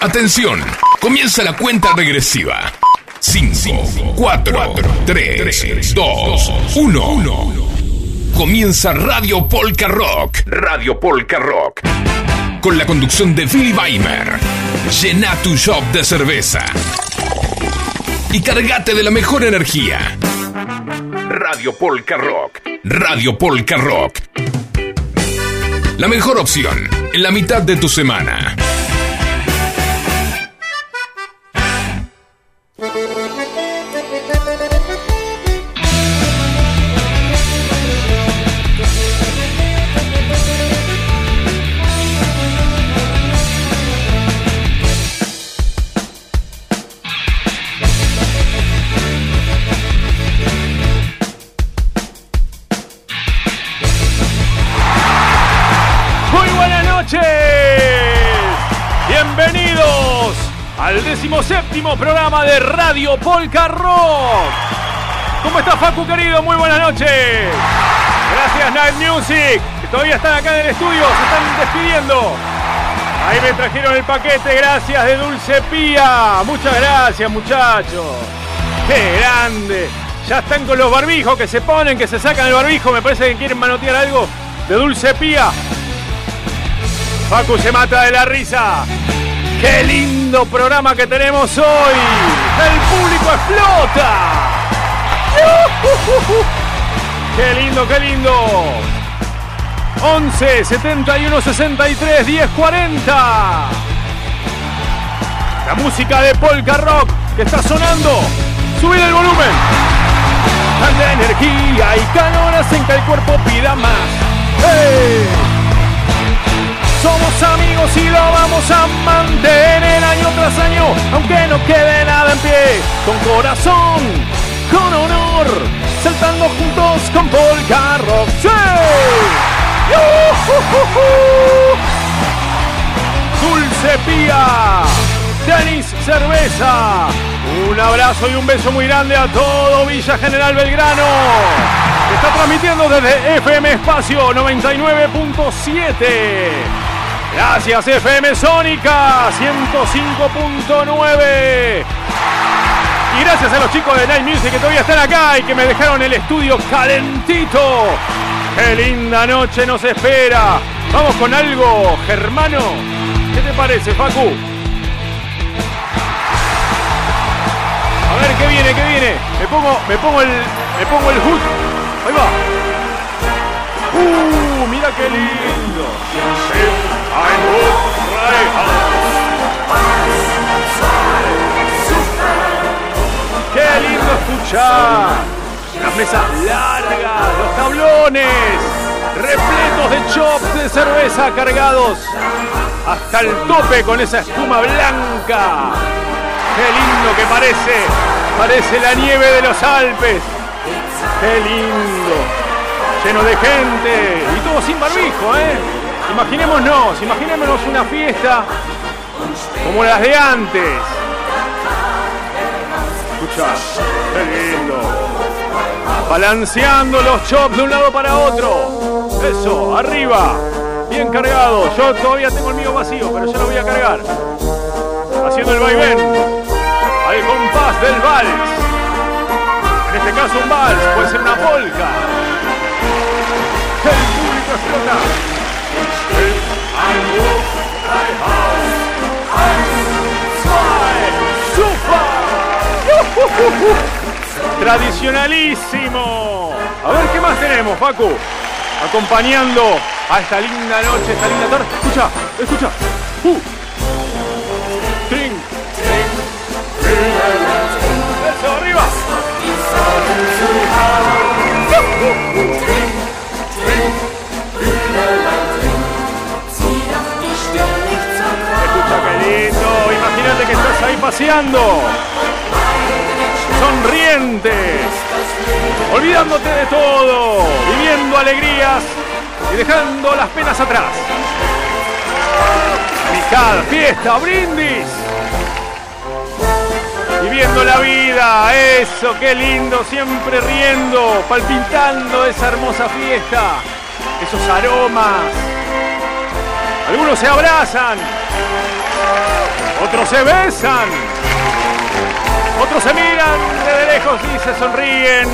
Atención, comienza la cuenta regresiva. 5, 4, 3, 2, 1. Comienza Radio Polka Rock. Radio Polka Rock. Con la conducción de Billy Weimer. Llena tu shop de cerveza. Y cargate de la mejor energía. Radio Polka Rock. Radio Polka Rock. La mejor opción en la mitad de tu semana. Radio Polka Rock. ¿Cómo está Facu querido? Muy buenas noches. Gracias Night Music, que todavía están acá en el estudio, se están despidiendo. Ahí me trajeron el paquete, gracias de Dulce Pía. Muchas gracias muchachos. ¡Qué grande! Ya están con los barbijos que se ponen, que se sacan el barbijo. Me parece que quieren manotear algo de Dulce Pía. Facu se mata de la risa. ¡Qué lindo programa que tenemos hoy! ¡El público explota! ¡Qué lindo, qué lindo! 11 71 63 10 40 La música de Polka Rock que está sonando. Subir el volumen. Tanta energía y calor hacen que el cuerpo pida más. ¡Hey! Somos amigos y lo vamos a mantener año tras año, aunque no quede nada en pie. Con corazón, con honor, saltando juntos con Polka Rock. ¡Sí! Dulce Pía, tenis, cerveza. Un abrazo y un beso muy grande a todo Villa General Belgrano. Está transmitiendo desde FM Espacio 99.7. Gracias FM Sónica 105.9. Y gracias a los chicos de Night Music que todavía están acá y que me dejaron el estudio calentito. Qué linda noche nos espera. Vamos con algo, Germano. ¿Qué te parece, Facu? A ver qué viene, qué viene. Me pongo, me pongo el, me pongo el hood. Ahí va. Uh, mira qué lindo. Qué lindo escuchar. Una mesa larga, los tablones repletos de chops de cerveza cargados hasta el tope con esa espuma blanca. Qué lindo que parece, parece la nieve de los Alpes. Qué lindo, lleno de gente y todo sin barbijo, ¿eh? Imaginémonos, imaginémonos una fiesta como las de antes. Escucha, qué lindo. Balanceando los chops de un lado para otro. Eso, arriba. Bien cargado. Yo todavía tengo el mío vacío, pero ya lo voy a cargar. Haciendo el vaivén. Al compás del vals. En este caso un vals, puede ser una polka. El público explota. Tradicionalísimo. A ver qué más tenemos, Facu. Acompañando a esta linda noche, esta linda tarde. Escucha, escucha. Uh. Trin. Eso, arriba. Paseando. Sonriente. Olvidándote de todo. Viviendo alegrías y dejando las penas atrás. Amistad, fiesta, brindis. Viviendo la vida, eso, qué lindo, siempre riendo, palpitando esa hermosa fiesta, esos aromas. Algunos se abrazan, Otros se besan. Otros se miran desde lejos y se sonríen.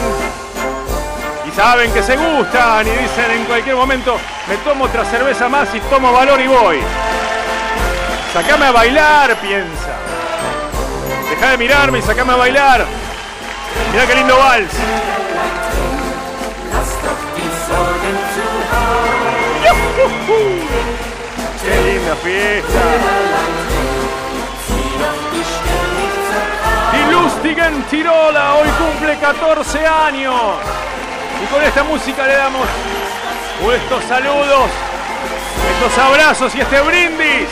Y saben que se gustan y dicen en cualquier momento, me tomo otra cerveza más y tomo valor y voy. Sacame a bailar, piensa. Deja de mirarme y sacame a bailar. Mira qué lindo vals. ¡Qué linda fiesta! Y Lustigen Tirola hoy cumple 14 años. Y con esta música le damos estos saludos, estos abrazos y este brindis.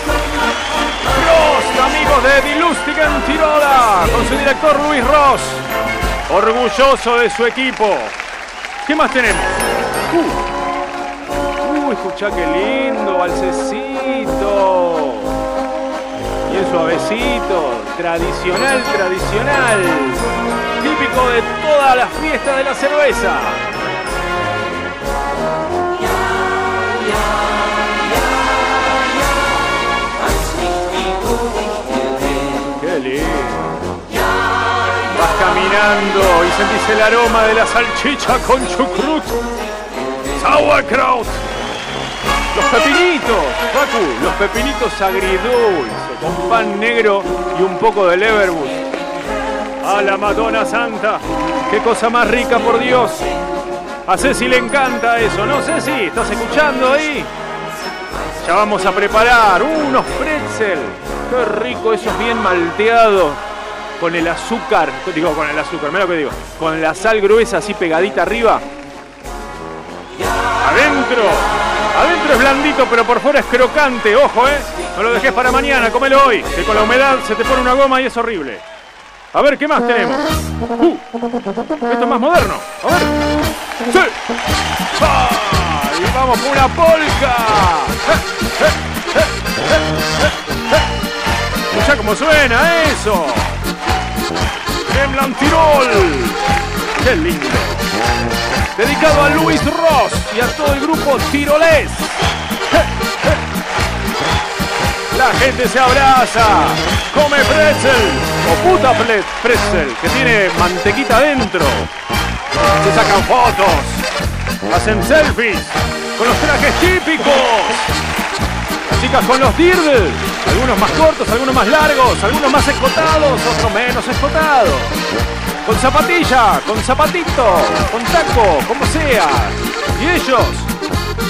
Los amigos de Die Lustigen Tirola, con su director Luis Ross, orgulloso de su equipo. ¿Qué más tenemos? Uh. Uh, escucha qué lindo, balsecito. Bien suavecito, tradicional, tradicional. Típico de todas las fiestas de la cerveza. Qué lindo. Vas caminando y sentís el aroma de la salchicha con chucrut. Sauerkraut. Los pepinitos, Facu, los pepinitos agridulces, con pan negro y un poco de leverbus. A la Madonna Santa, qué cosa más rica, por Dios. A Ceci le encanta eso, ¿no, Ceci? ¿Estás escuchando ahí? Ya vamos a preparar unos pretzel. Qué rico, esos bien malteados. Con el azúcar, digo con el azúcar, mira lo que digo. Con la sal gruesa así pegadita arriba. Adentro, Adentro es blandito, pero por fuera es crocante. Ojo, ¿eh? No lo dejes para mañana, comelo hoy. Que con la humedad se te pone una goma y es horrible. A ver, ¿qué más tenemos? Uh, esto es más moderno. A ver. ¡Sí! ¡Ah! Y vamos por una polca. Escucha cómo suena eso. Gremlan Tirol. ¡Qué lindo! Dedicado a Luis Ross y a todo el grupo tirolés. La gente se abraza, come pretzel o puta pretzel que tiene mantequita dentro. Se sacan fotos, hacen selfies con los trajes típicos. Las chicas con los dirndl, algunos más cortos, algunos más largos, algunos más escotados, otros menos escotados con zapatilla, con zapatito, con taco, como sea. Y ellos,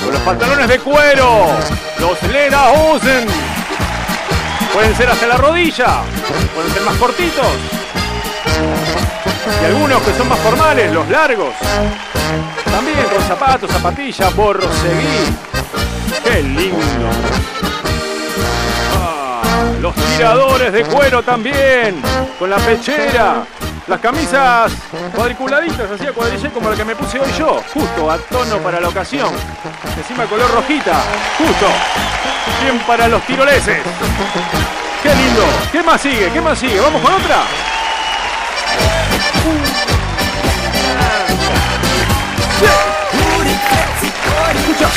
con los pantalones de cuero, los Lederhosen. Pueden ser hasta la rodilla, pueden ser más cortitos. Y algunos que son más formales, los largos. También con zapatos, zapatillas, seguir. ¡Qué lindo! Ah, los tiradores de cuero también, con la pechera, las camisas cuadriculaditas, así a cuadrillé como la que me puse hoy yo, justo a tono para la ocasión. Encima color rojita, justo. Bien para los tiroleses. Qué lindo. ¿Qué más sigue? ¿Qué más sigue? ¿Vamos con otra? Escucha.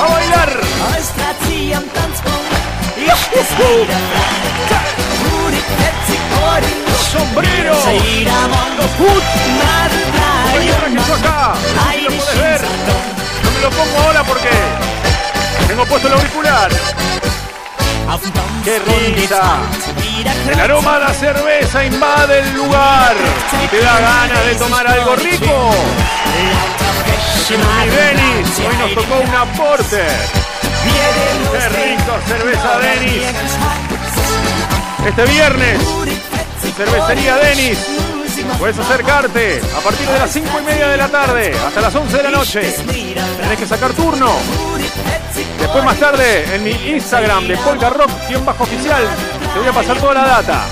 A bailar sombreros, los hoods. Yo acá, no lo puedes ver. No me lo pongo ahora porque tengo puesto el auricular. ¡Qué risa! El aroma de la cerveza invade el lugar y te da ganas de tomar algo rico. Y Denis, hoy nos tocó un aporte. ¡Qué rico cerveza Denis! Este viernes Cervecería Denis. Puedes acercarte a partir de las 5 y media de la tarde hasta las 11 de la noche. Tenés que sacar turno. Después más tarde en mi Instagram de Polka Rock-oficial te voy a pasar toda la data.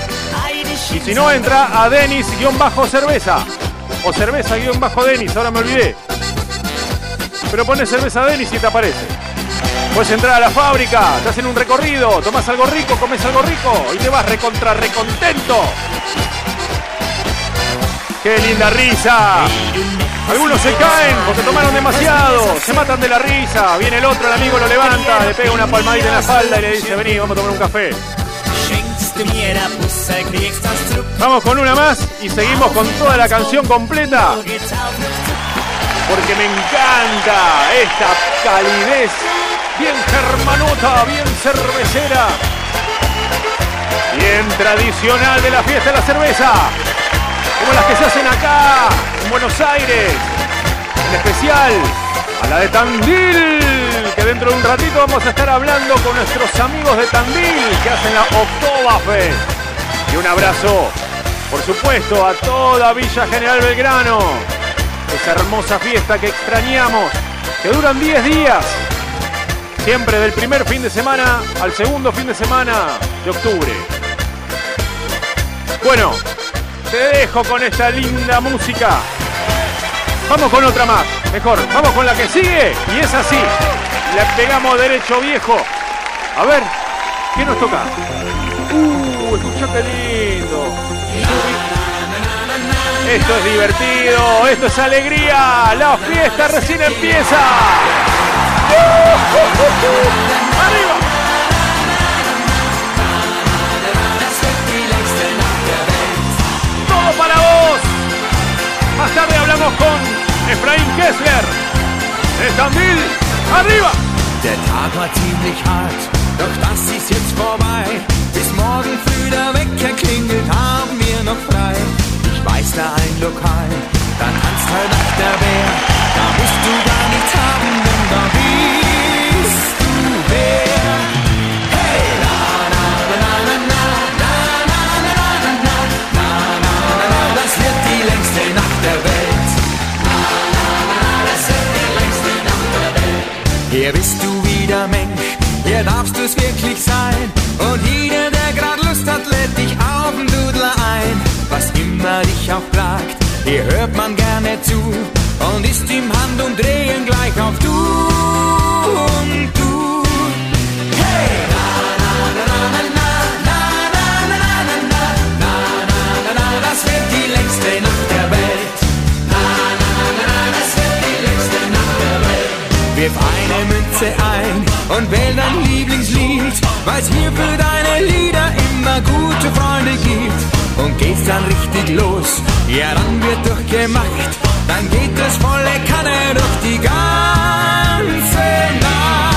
Y si no, entra a Denis-cerveza. O cerveza-denis, ahora me olvidé. Pero pones cerveza Denis y te aparece. Puedes entrar a la fábrica, te hacen un recorrido, tomas algo rico, comes algo rico y te vas recontra recontento. ¡Qué linda risa! Algunos se caen porque tomaron demasiado, se matan de la risa. Viene el otro, el amigo lo levanta, le pega una palmadita en la espalda y le dice: Vení, vamos a tomar un café. Vamos con una más y seguimos con toda la canción completa. Porque me encanta esta calidez, bien germanota, bien cervecera, bien tradicional de la fiesta de la cerveza como las que se hacen acá, en Buenos Aires. En especial a la de Tandil, que dentro de un ratito vamos a estar hablando con nuestros amigos de Tandil que hacen la Oktoberfest. Y un abrazo, por supuesto, a toda Villa General Belgrano. Esa hermosa fiesta que extrañamos, que duran 10 días. Siempre del primer fin de semana al segundo fin de semana de octubre. Bueno, te dejo con esta linda música. Vamos con otra más. Mejor, vamos con la que sigue. Y es así. Le pegamos derecho viejo. A ver, ¿qué nos toca? Uh, escuchate lindo. Esto es divertido, esto es alegría. La fiesta recién empieza. ¡Arriba! para vos. Más tarde hablamos con Efraín Kessler. Estandil, arriba. Der Tag war ziemlich hart, doch das ist jetzt vorbei. Bis morgen früh der Wecker klingelt, haben wir noch frei. Da ein Lokal, da tanzt halt nach der Bär. Da musst du gar nichts haben, denn da bist du wer. Hey, la, la, la, la, la, la, la, la, la, la, la, la, la, la, la, das wird die längste Nacht der Welt. La, la, la, das wird die längste Nacht der Welt. Hier bist du wieder Mensch, hier darfst du's wirklich sein. Und jeder, der grad Lust hat, lädt dich auf den Dudler ein. Was immer dich auch plagt, hier hört man gerne zu und ist im Handumdrehen gleich auf du und du. Hey! Na, na, na, na, na, na, na, na, na, na, na, na, na, na, das wird die längste Nacht der Welt. Na, na, na, na, das wird die längste Nacht der Welt. Wirf eine Münze ein und wähl dein Lieblingslied, weil's hier für deine Lieder immer gute Freunde gibt. Und geht's dann richtig los, ja dann wird durchgemacht, dann geht es volle Kanne durch die ganze Nacht.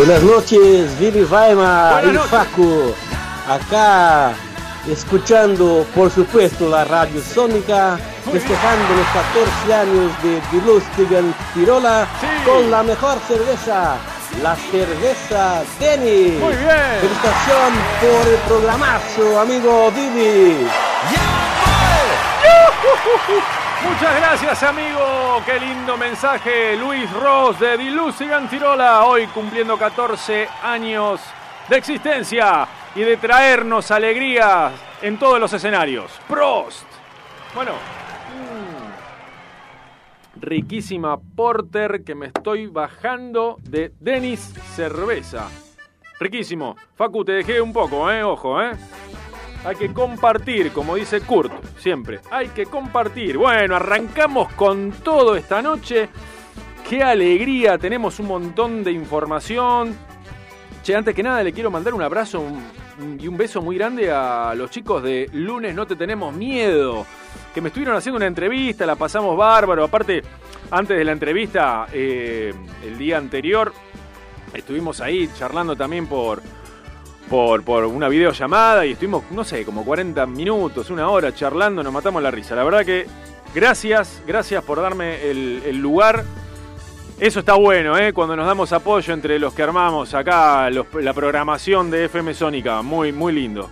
Buenas noches, Vini Vaima Buenas y. Facu. Acá escuchando, por supuesto, la radio Sónica, festejando los 14 años de Die Lustigen Tirola Sí. con la mejor cerveza, la cerveza Denny. Muy bien. Felicitación por el programazo, amigo Vivi. Muchas gracias, amigo. Qué lindo mensaje. Luis Ross de Dilucigan Tirola, hoy cumpliendo 14 años de existencia y de traernos alegrías en todos los escenarios. Prost. Bueno. mm, Riquísima porter que me estoy bajando de Denis Cerveza. Riquísimo. Facu, te dejé un poco, ¿eh? Ojo, ¿eh? Hay que compartir, como dice Kurt, siempre. Hay que compartir. Bueno, arrancamos con todo esta noche. Qué alegría, tenemos un montón de información. Che, antes que nada le quiero mandar un abrazo y un beso muy grande a los chicos de Lunes No Te Tenemos Miedo, que me estuvieron haciendo una entrevista, la pasamos bárbaro. Aparte, antes de la entrevista, eh, el día anterior, Estuvimos ahí charlando también por, por, por una videollamada y estuvimos, no sé, como 40 minutos, una hora charlando, nos matamos la risa. La verdad que gracias, gracias por darme el, lugar. Eso está bueno, ¿eh? Cuando nos damos apoyo entre los que armamos acá la programación de FM Sónica. Muy, muy lindo.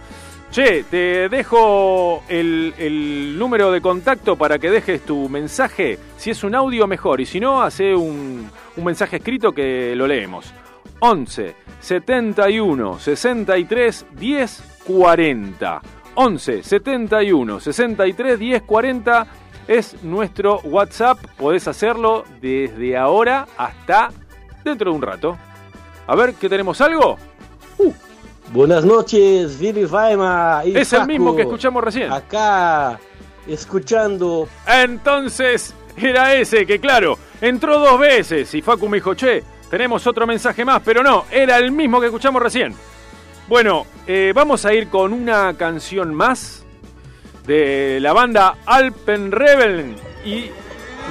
Che, te dejo el, el número de contacto para que dejes tu mensaje. Si es un audio, mejor. Y si no, hace un, un mensaje escrito que lo leemos. 11 71 63 10 40. 11 71 63 10 40 es nuestro WhatsApp. Podés hacerlo desde ahora hasta dentro de un rato. A ver, ¿qué tenemos algo? Buenas noches, Viri Faima y Es el Facu. mismo que escuchamos recién. Acá, escuchando Entonces, era ese que, claro, entró dos veces y Facu me dijo, che, tenemos otro mensaje más, pero no, era el mismo que escuchamos recién. Bueno, eh, vamos a ir con una canción más de la banda Alpen Rebel y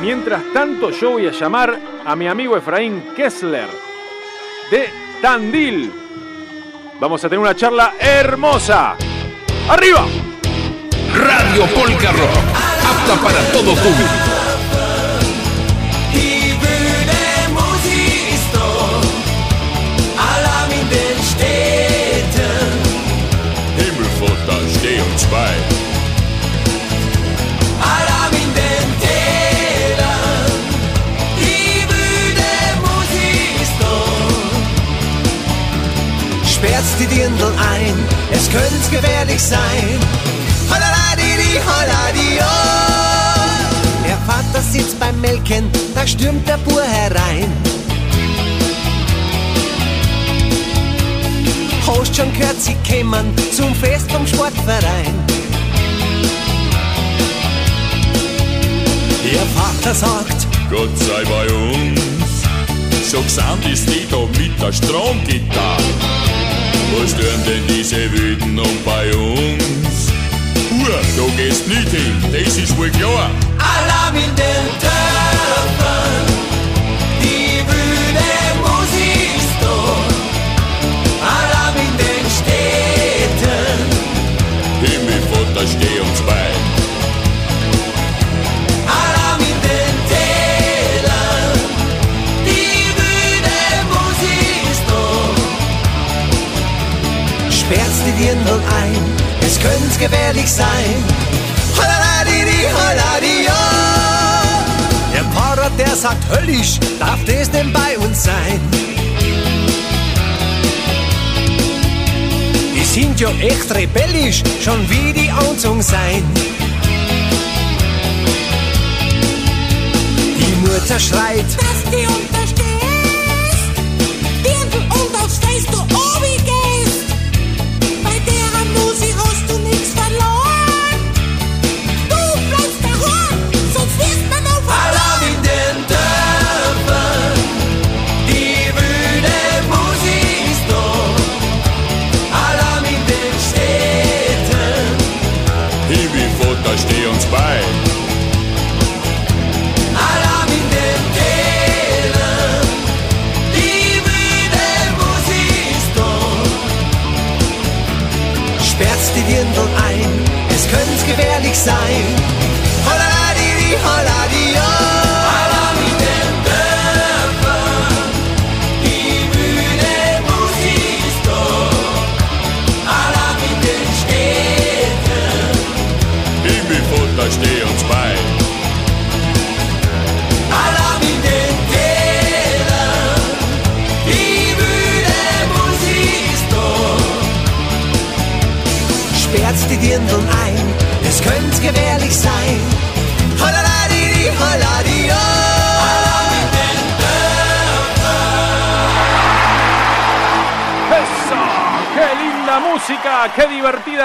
mientras tanto yo voy a llamar a mi amigo Efraín Kessler de Tandil. Vamos a tener una charla hermosa. ¡Arriba! Radio Polka Rock, apta para todo público. 2. sperrt die Dirndl ein, es könnte gefährlich sein. Holladidi, holladio. Oh. Der Vater sitzt beim Melken, da stürmt der Bur herein. Hast schon gehört, sie kämen zum Fest vom Sportverein. Der Vater sagt, Gott sei bei uns. So gesandt ist die da mit der Stromgitarre. Wo stören denn diese Wüten um bei uns? Uhr, du gehst nicht hin, das ist wohl klar. Alarm in den Dörfern, Auferstehungsbein. Sperrst die Viren nun ein, es könnte gefährlich sein. Holladidi, holladio. Der Parat, der sagt höllisch, darf das denn bei uns sein? Die sind ja echt rebellisch, schon wie die Anzung sein. Die Mutter schreit, dass du unterstehst, Dirndl und aufs Face du obi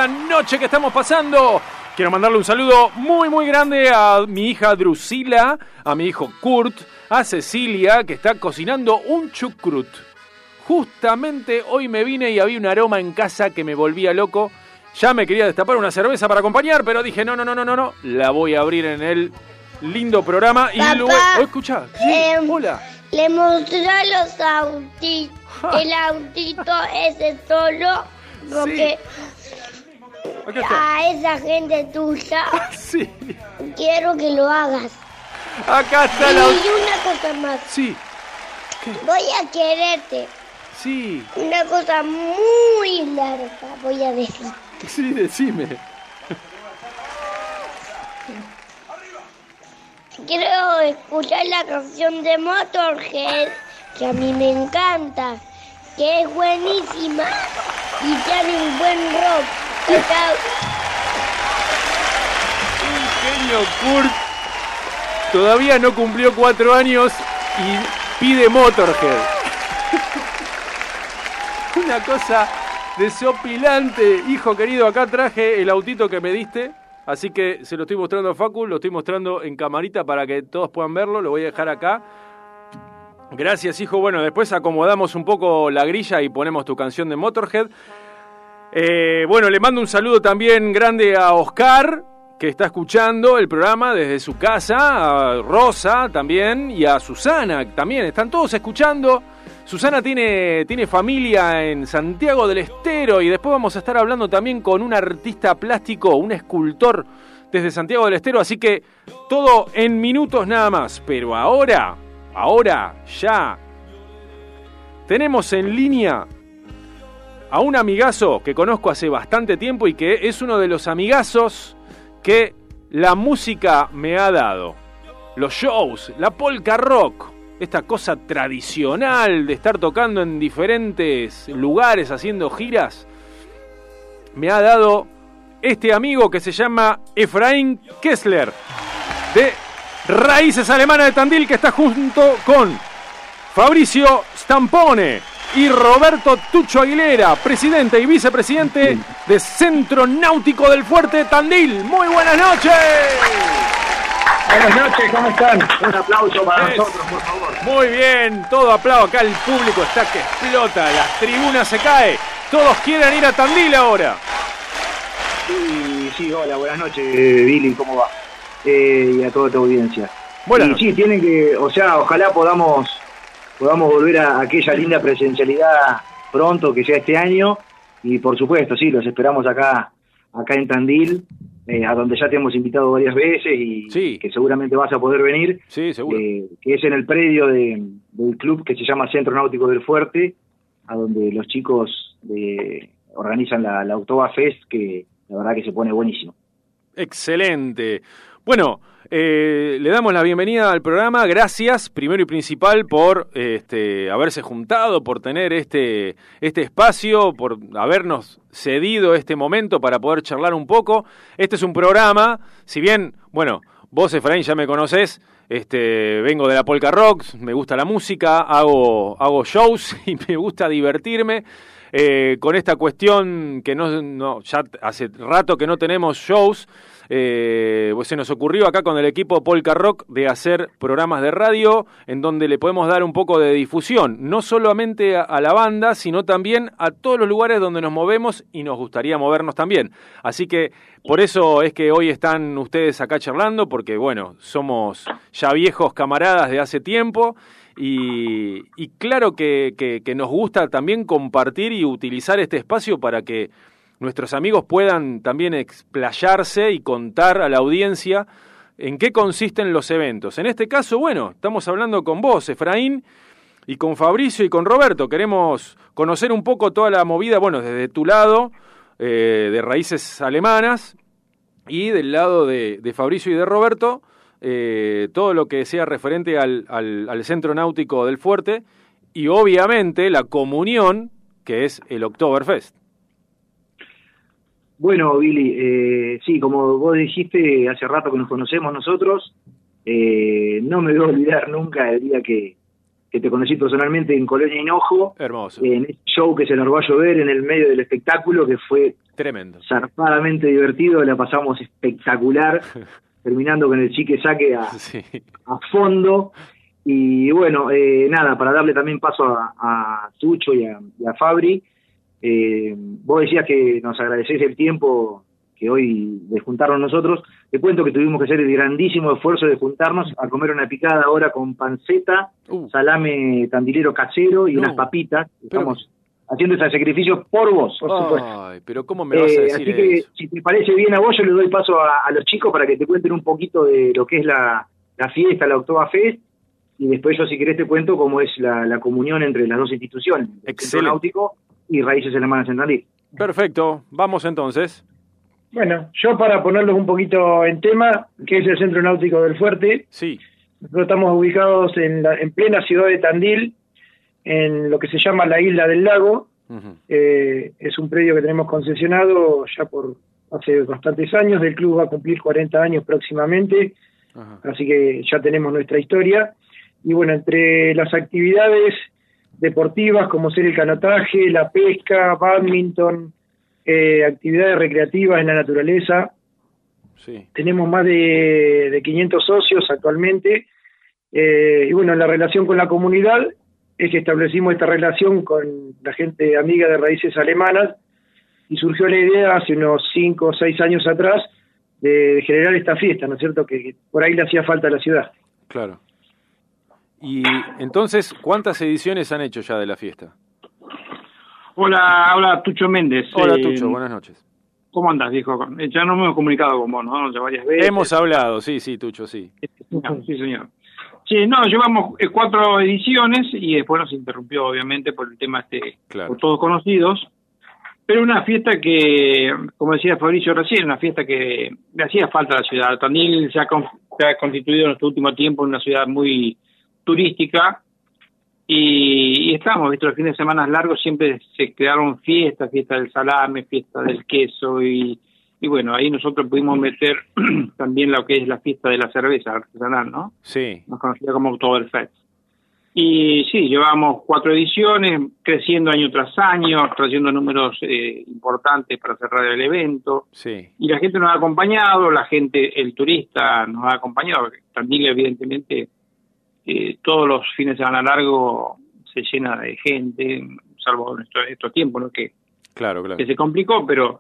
noche que estamos pasando! Quiero mandarle un saludo muy muy grande a mi hija Drusila, a mi hijo Kurt, a Cecilia que está cocinando un chucrut. Justamente hoy me vine y había un aroma en casa que me volvía loco. Ya me quería destapar una cerveza para acompañar, pero dije, no, no, no, no, no, no. La voy a abrir en el lindo programa. Y Papá, luego... Oh, escucha. Sí, em, hola. Le mostré a los autitos, el autito ese solo, porque. A esa gente tuya Sí. quiero que lo hagas. Acá está Y la. una cosa más, Sí, voy a quererte. sí, Una cosa muy larga voy a decir. sí, decime. Quiero escuchar la canción de Motorhead, que a mí me encanta, que es buenísima y tiene un buen rock. Chao. Genio Kurt todavía no cumplió cuatro años y pide Motorhead. Una cosa desopilante. Hijo querido, acá traje el autito que me diste. Así que se lo estoy mostrando a Facu, lo estoy mostrando en camarita para que todos puedan verlo. Lo voy a dejar acá. Gracias, hijo. Bueno, después acomodamos un poco la grilla y ponemos tu canción de Motorhead. Eh, bueno, le mando un saludo también grande a Oscar, que está escuchando el programa desde su casa, a Rosa también y a Susana también. Están todos escuchando. Susana tiene, tiene familia en Santiago del Estero y después vamos a estar hablando también con un artista plástico, un escultor desde Santiago del Estero. Así que todo en minutos nada más. Pero ahora, ahora, ya, tenemos en línea a un amigazo que conozco hace bastante tiempo y que es uno de los amigazos que la música me ha dado. Los shows, la polka rock, esta cosa tradicional de estar tocando en diferentes lugares haciendo giras, me ha dado este amigo que se llama Efraín Kessler, de Raíces Alemanas de Tandil, que está junto con Fabricio Stampone y Roberto Tucho Aguilera, presidente y vicepresidente de Centro Náutico del Fuerte Tandil. Muy buenas noches. Buenas noches, ¿cómo están? Un aplauso para Es- nosotros, por favor. Muy bien, todo aplauso acá, el público está que explota, las tribunas se cae, todos quieren ir a Tandil ahora. Sí, sí, hola, buenas noches, Billy, ¿cómo va? Eh, y a toda tu audiencia. Buenas y sí, tienen que, o sea, ojalá podamos podamos volver a aquella linda presencialidad pronto, que sea este año, y por supuesto, sí, los esperamos acá acá en Tandil, eh, a donde ya te hemos invitado varias veces y Sí. que seguramente vas a poder venir. Sí, seguro. eh, que es en el predio de- del club que se llama Centro Náutico del Fuerte, a donde los chicos organizan la, la October Fest, que la verdad que se pone buenísimo. Excelente. Bueno, eh, le damos la bienvenida al programa. Gracias, primero y principal, por este, haberse juntado, por tener este, este espacio, por habernos cedido este momento para poder charlar un poco. Este es un programa, si bien, bueno, vos, Efraín, ya me conocés. Este, vengo de la Polka Rock, me gusta la música, hago, hago shows y me gusta divertirme. Eh, con esta cuestión que no, no, ya hace rato que no tenemos shows, eh, pues se nos ocurrió acá con el equipo Polka Rock de hacer programas de radio en donde le podemos dar un poco de difusión, no solamente a, la banda, sino también a todos los lugares donde nos movemos y nos gustaría movernos también. Así que por eso es que hoy están ustedes acá charlando, porque bueno, somos ya viejos camaradas de hace tiempo. Y, claro que nos gusta también compartir y utilizar este espacio para que nuestros amigos puedan también explayarse y contar a la audiencia en qué consisten los eventos. En este caso, bueno, estamos hablando con vos, Efraín, y con Fabricio y con Roberto. Queremos conocer un poco toda la movida, bueno, desde tu lado, eh, de raíces alemanas, y del lado de, de Fabricio y de Roberto, eh, todo lo que sea referente al, Centro Náutico del Fuerte, y obviamente la comunión que es el Oktoberfest. Bueno, Billy, eh, sí, como vos dijiste, hace rato que nos conocemos nosotros, eh, no me voy a olvidar nunca el día que, que te conocí personalmente en Colonia Hinojo, Hermoso, en ese show que se largó a llover en el medio del espectáculo, que fue tremendo. zarpadamente divertido, la pasamos espectacular, terminando con el chique saque a, Sí. a fondo. Y bueno, eh, nada, para darle también paso a, a Tucho y a, y a Fabri, eh, vos decías que nos agradecés el tiempo que hoy de juntarnos nosotros. Te cuento que tuvimos que hacer el grandísimo esfuerzo de juntarnos a comer una picada ahora con panceta, Uh. salame tandilero casero y No. unas papitas. Estamos haciendo ese sacrificio por vos. Por supuesto. Ay, pero ¿cómo me vas a Eh, decir así que eso? si te parece bien a vos, yo le doy paso a, a los chicos para que te cuenten un poquito de lo que es la, la fiesta, la October Fest, y después yo si querés te cuento cómo es la, la comunión entre las dos instituciones, el Centro Excelente. Náutico y Raíces en Tandil. Perfecto, vamos entonces. Bueno, yo para ponerlos un poquito en tema, que es el Centro Náutico del Fuerte, Sí, nosotros estamos ubicados en, la, en plena ciudad de Tandil, en lo que se llama la Isla del Lago. Eh, es un predio que tenemos concesionado ya por hace bastantes años. El club va a cumplir 40 años próximamente, así que ya tenemos nuestra historia. Y bueno, entre las actividades deportivas como ser el canotaje, la pesca, badminton, eh, actividades recreativas en la naturaleza, sí. tenemos más de, de 500 socios actualmente. Eh, y bueno, la relación con la comunidad es que establecimos esta relación con la gente amiga de raíces alemanas y surgió la idea hace unos 5 o 6 años atrás de, generar esta fiesta, ¿no es cierto? Que, que por ahí le hacía falta a la ciudad. Claro. Y entonces, ¿cuántas ediciones han hecho ya de la fiesta? Hola, hola Tucho Méndez. Hola, Eh, Tucho, buenas noches. ¿Cómo andas, viejo? Eh, Ya no me hemos comunicado con vos, ¿no? Ya varias veces. Hemos hablado, sí, sí, Tucho, sí. Sí, señor. Sí, no, llevamos eh, cuatro ediciones y después nos interrumpió, obviamente, por el tema este, Claro. por todos conocidos. Pero una fiesta que, como decía Fabricio recién, una fiesta que le hacía falta a la ciudad. Tandil se ha, con- se ha constituido en nuestro último tiempo en una ciudad muy turística y, y estamos, ¿viste? los fines de semana largos siempre se crearon fiestas, fiesta del salame, fiesta del queso y, y bueno, ahí nosotros pudimos meter también lo que es la fiesta de la cerveza artesanal, ¿no? Sí, más conocida como Oktoberfest. Y sí, llevamos cuatro ediciones, creciendo año tras año, trayendo números eh, importantes para cerrar el evento. sí. Y la gente nos ha acompañado, la gente, el turista nos ha acompañado. Tandil, evidentemente, eh, todos los fines de semana largo se llena de gente, salvo en estos, estos tiempos, ¿no? Que, Claro, claro. que se complicó, pero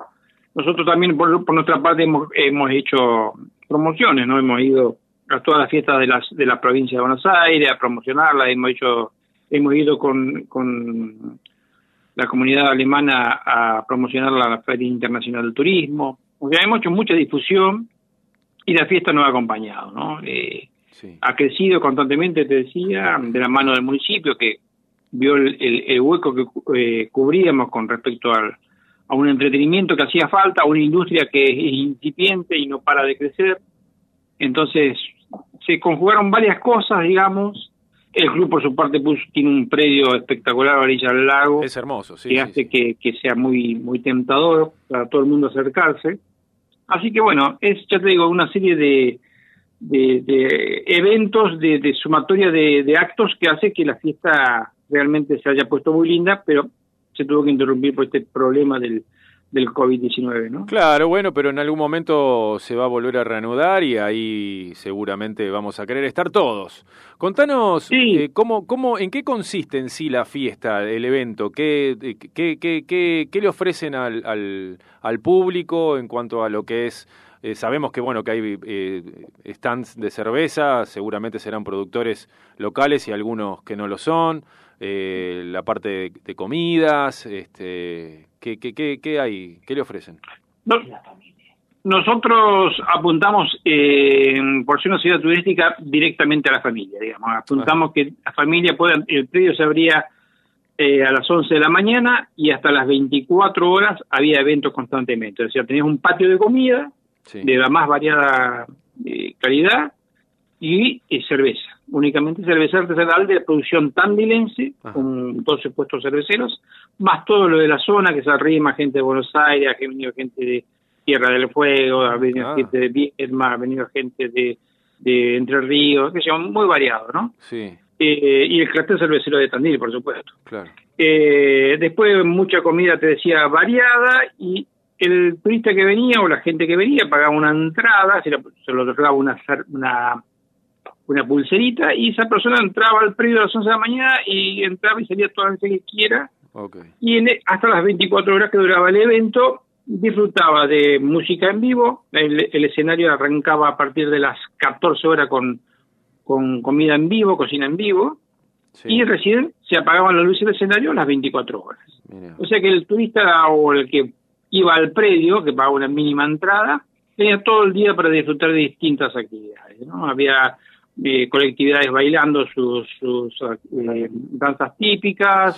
nosotros también por, por nuestra parte hemos, hemos hecho promociones, ¿no? Hemos ido a todas las fiestas de las de la provincia de Buenos Aires a promocionarlas, hemos hecho hemos ido con, con la comunidad alemana a promocionar la Feria Internacional del Turismo. O sea, hemos hecho mucha difusión y la fiesta nos ha acompañado, ¿no? Eh, Sí. ha crecido constantemente, te decía, de la mano del municipio que vio el, el- el hueco que eh, cubríamos con respecto al, a un entretenimiento que hacía falta, a una industria que es incipiente y no para de crecer. Entonces, se conjugaron varias cosas, digamos. El club, por su parte, puso, tiene un predio espectacular a la orilla del lago Es hermoso, sí. que sí, hace sí. Que, que sea muy muy tentador para todo el mundo acercarse. Así que bueno, es, ya te digo, una serie de, de, de eventos, de, de sumatoria de, de actos que hace que la fiesta realmente se haya puesto muy linda, pero se tuvo que interrumpir por este problema del, del COVID-19, ¿no? Claro, bueno, pero en algún momento se va a volver a reanudar y ahí seguramente vamos a querer estar todos. Contanos, Sí. eh, ¿cómo, cómo, ¿en qué consiste en sí la fiesta, el evento? ¿Qué, qué, qué, qué, qué le ofrecen al, al, al público en cuanto a lo que es... eh, sabemos que bueno que hay eh, stands de cerveza, seguramente serán productores locales y algunos que no lo son. eh, la parte de, de comidas, este, ¿qué, qué, qué, qué hay? ¿Qué le ofrecen? No- nosotros apuntamos eh, por ser una ciudad turística directamente a la familia, digamos. Apuntamos que la familia pueda, el predio se abría eh, a las 11 de la mañana y hasta las 24 horas había eventos constantemente. O sea, tenías un patio de comida Sí. de la más variada eh, calidad y eh, cerveza. Únicamente cerveza artesanal de producción tandilense, Ajá. con 12 puestos cerveceros, más todo lo de la zona que se arrima, gente de Buenos Aires, ha venido gente de Tierra del Fuego, ha venido Ah. gente de Viedma, ha venido gente de, de Entre Ríos, que son muy variados, ¿no? Sí, Eh, y el clúster cervecero de Tandil, por supuesto. claro. Eh, después mucha comida, te decía, variada y el turista que venía o la gente que venía pagaba una entrada, se, la- se lo otorgaba una, una, una pulserita y esa persona entraba al predio a las 11 de la mañana y entraba y salía todas las veces que quiera Ok. y en- hasta las 24 horas que duraba el evento disfrutaba de música en vivo, el, el escenario arrancaba a partir de las 14 horas con, con comida en vivo, cocina en vivo, y recién se apagaban las luces del escenario a las 24 horas. O sea que el turista o el que iba al predio, que pagaba una mínima entrada, tenía todo el día para disfrutar de distintas actividades. ¿no? Había eh, colectividades bailando sus, sus eh, danzas típicas,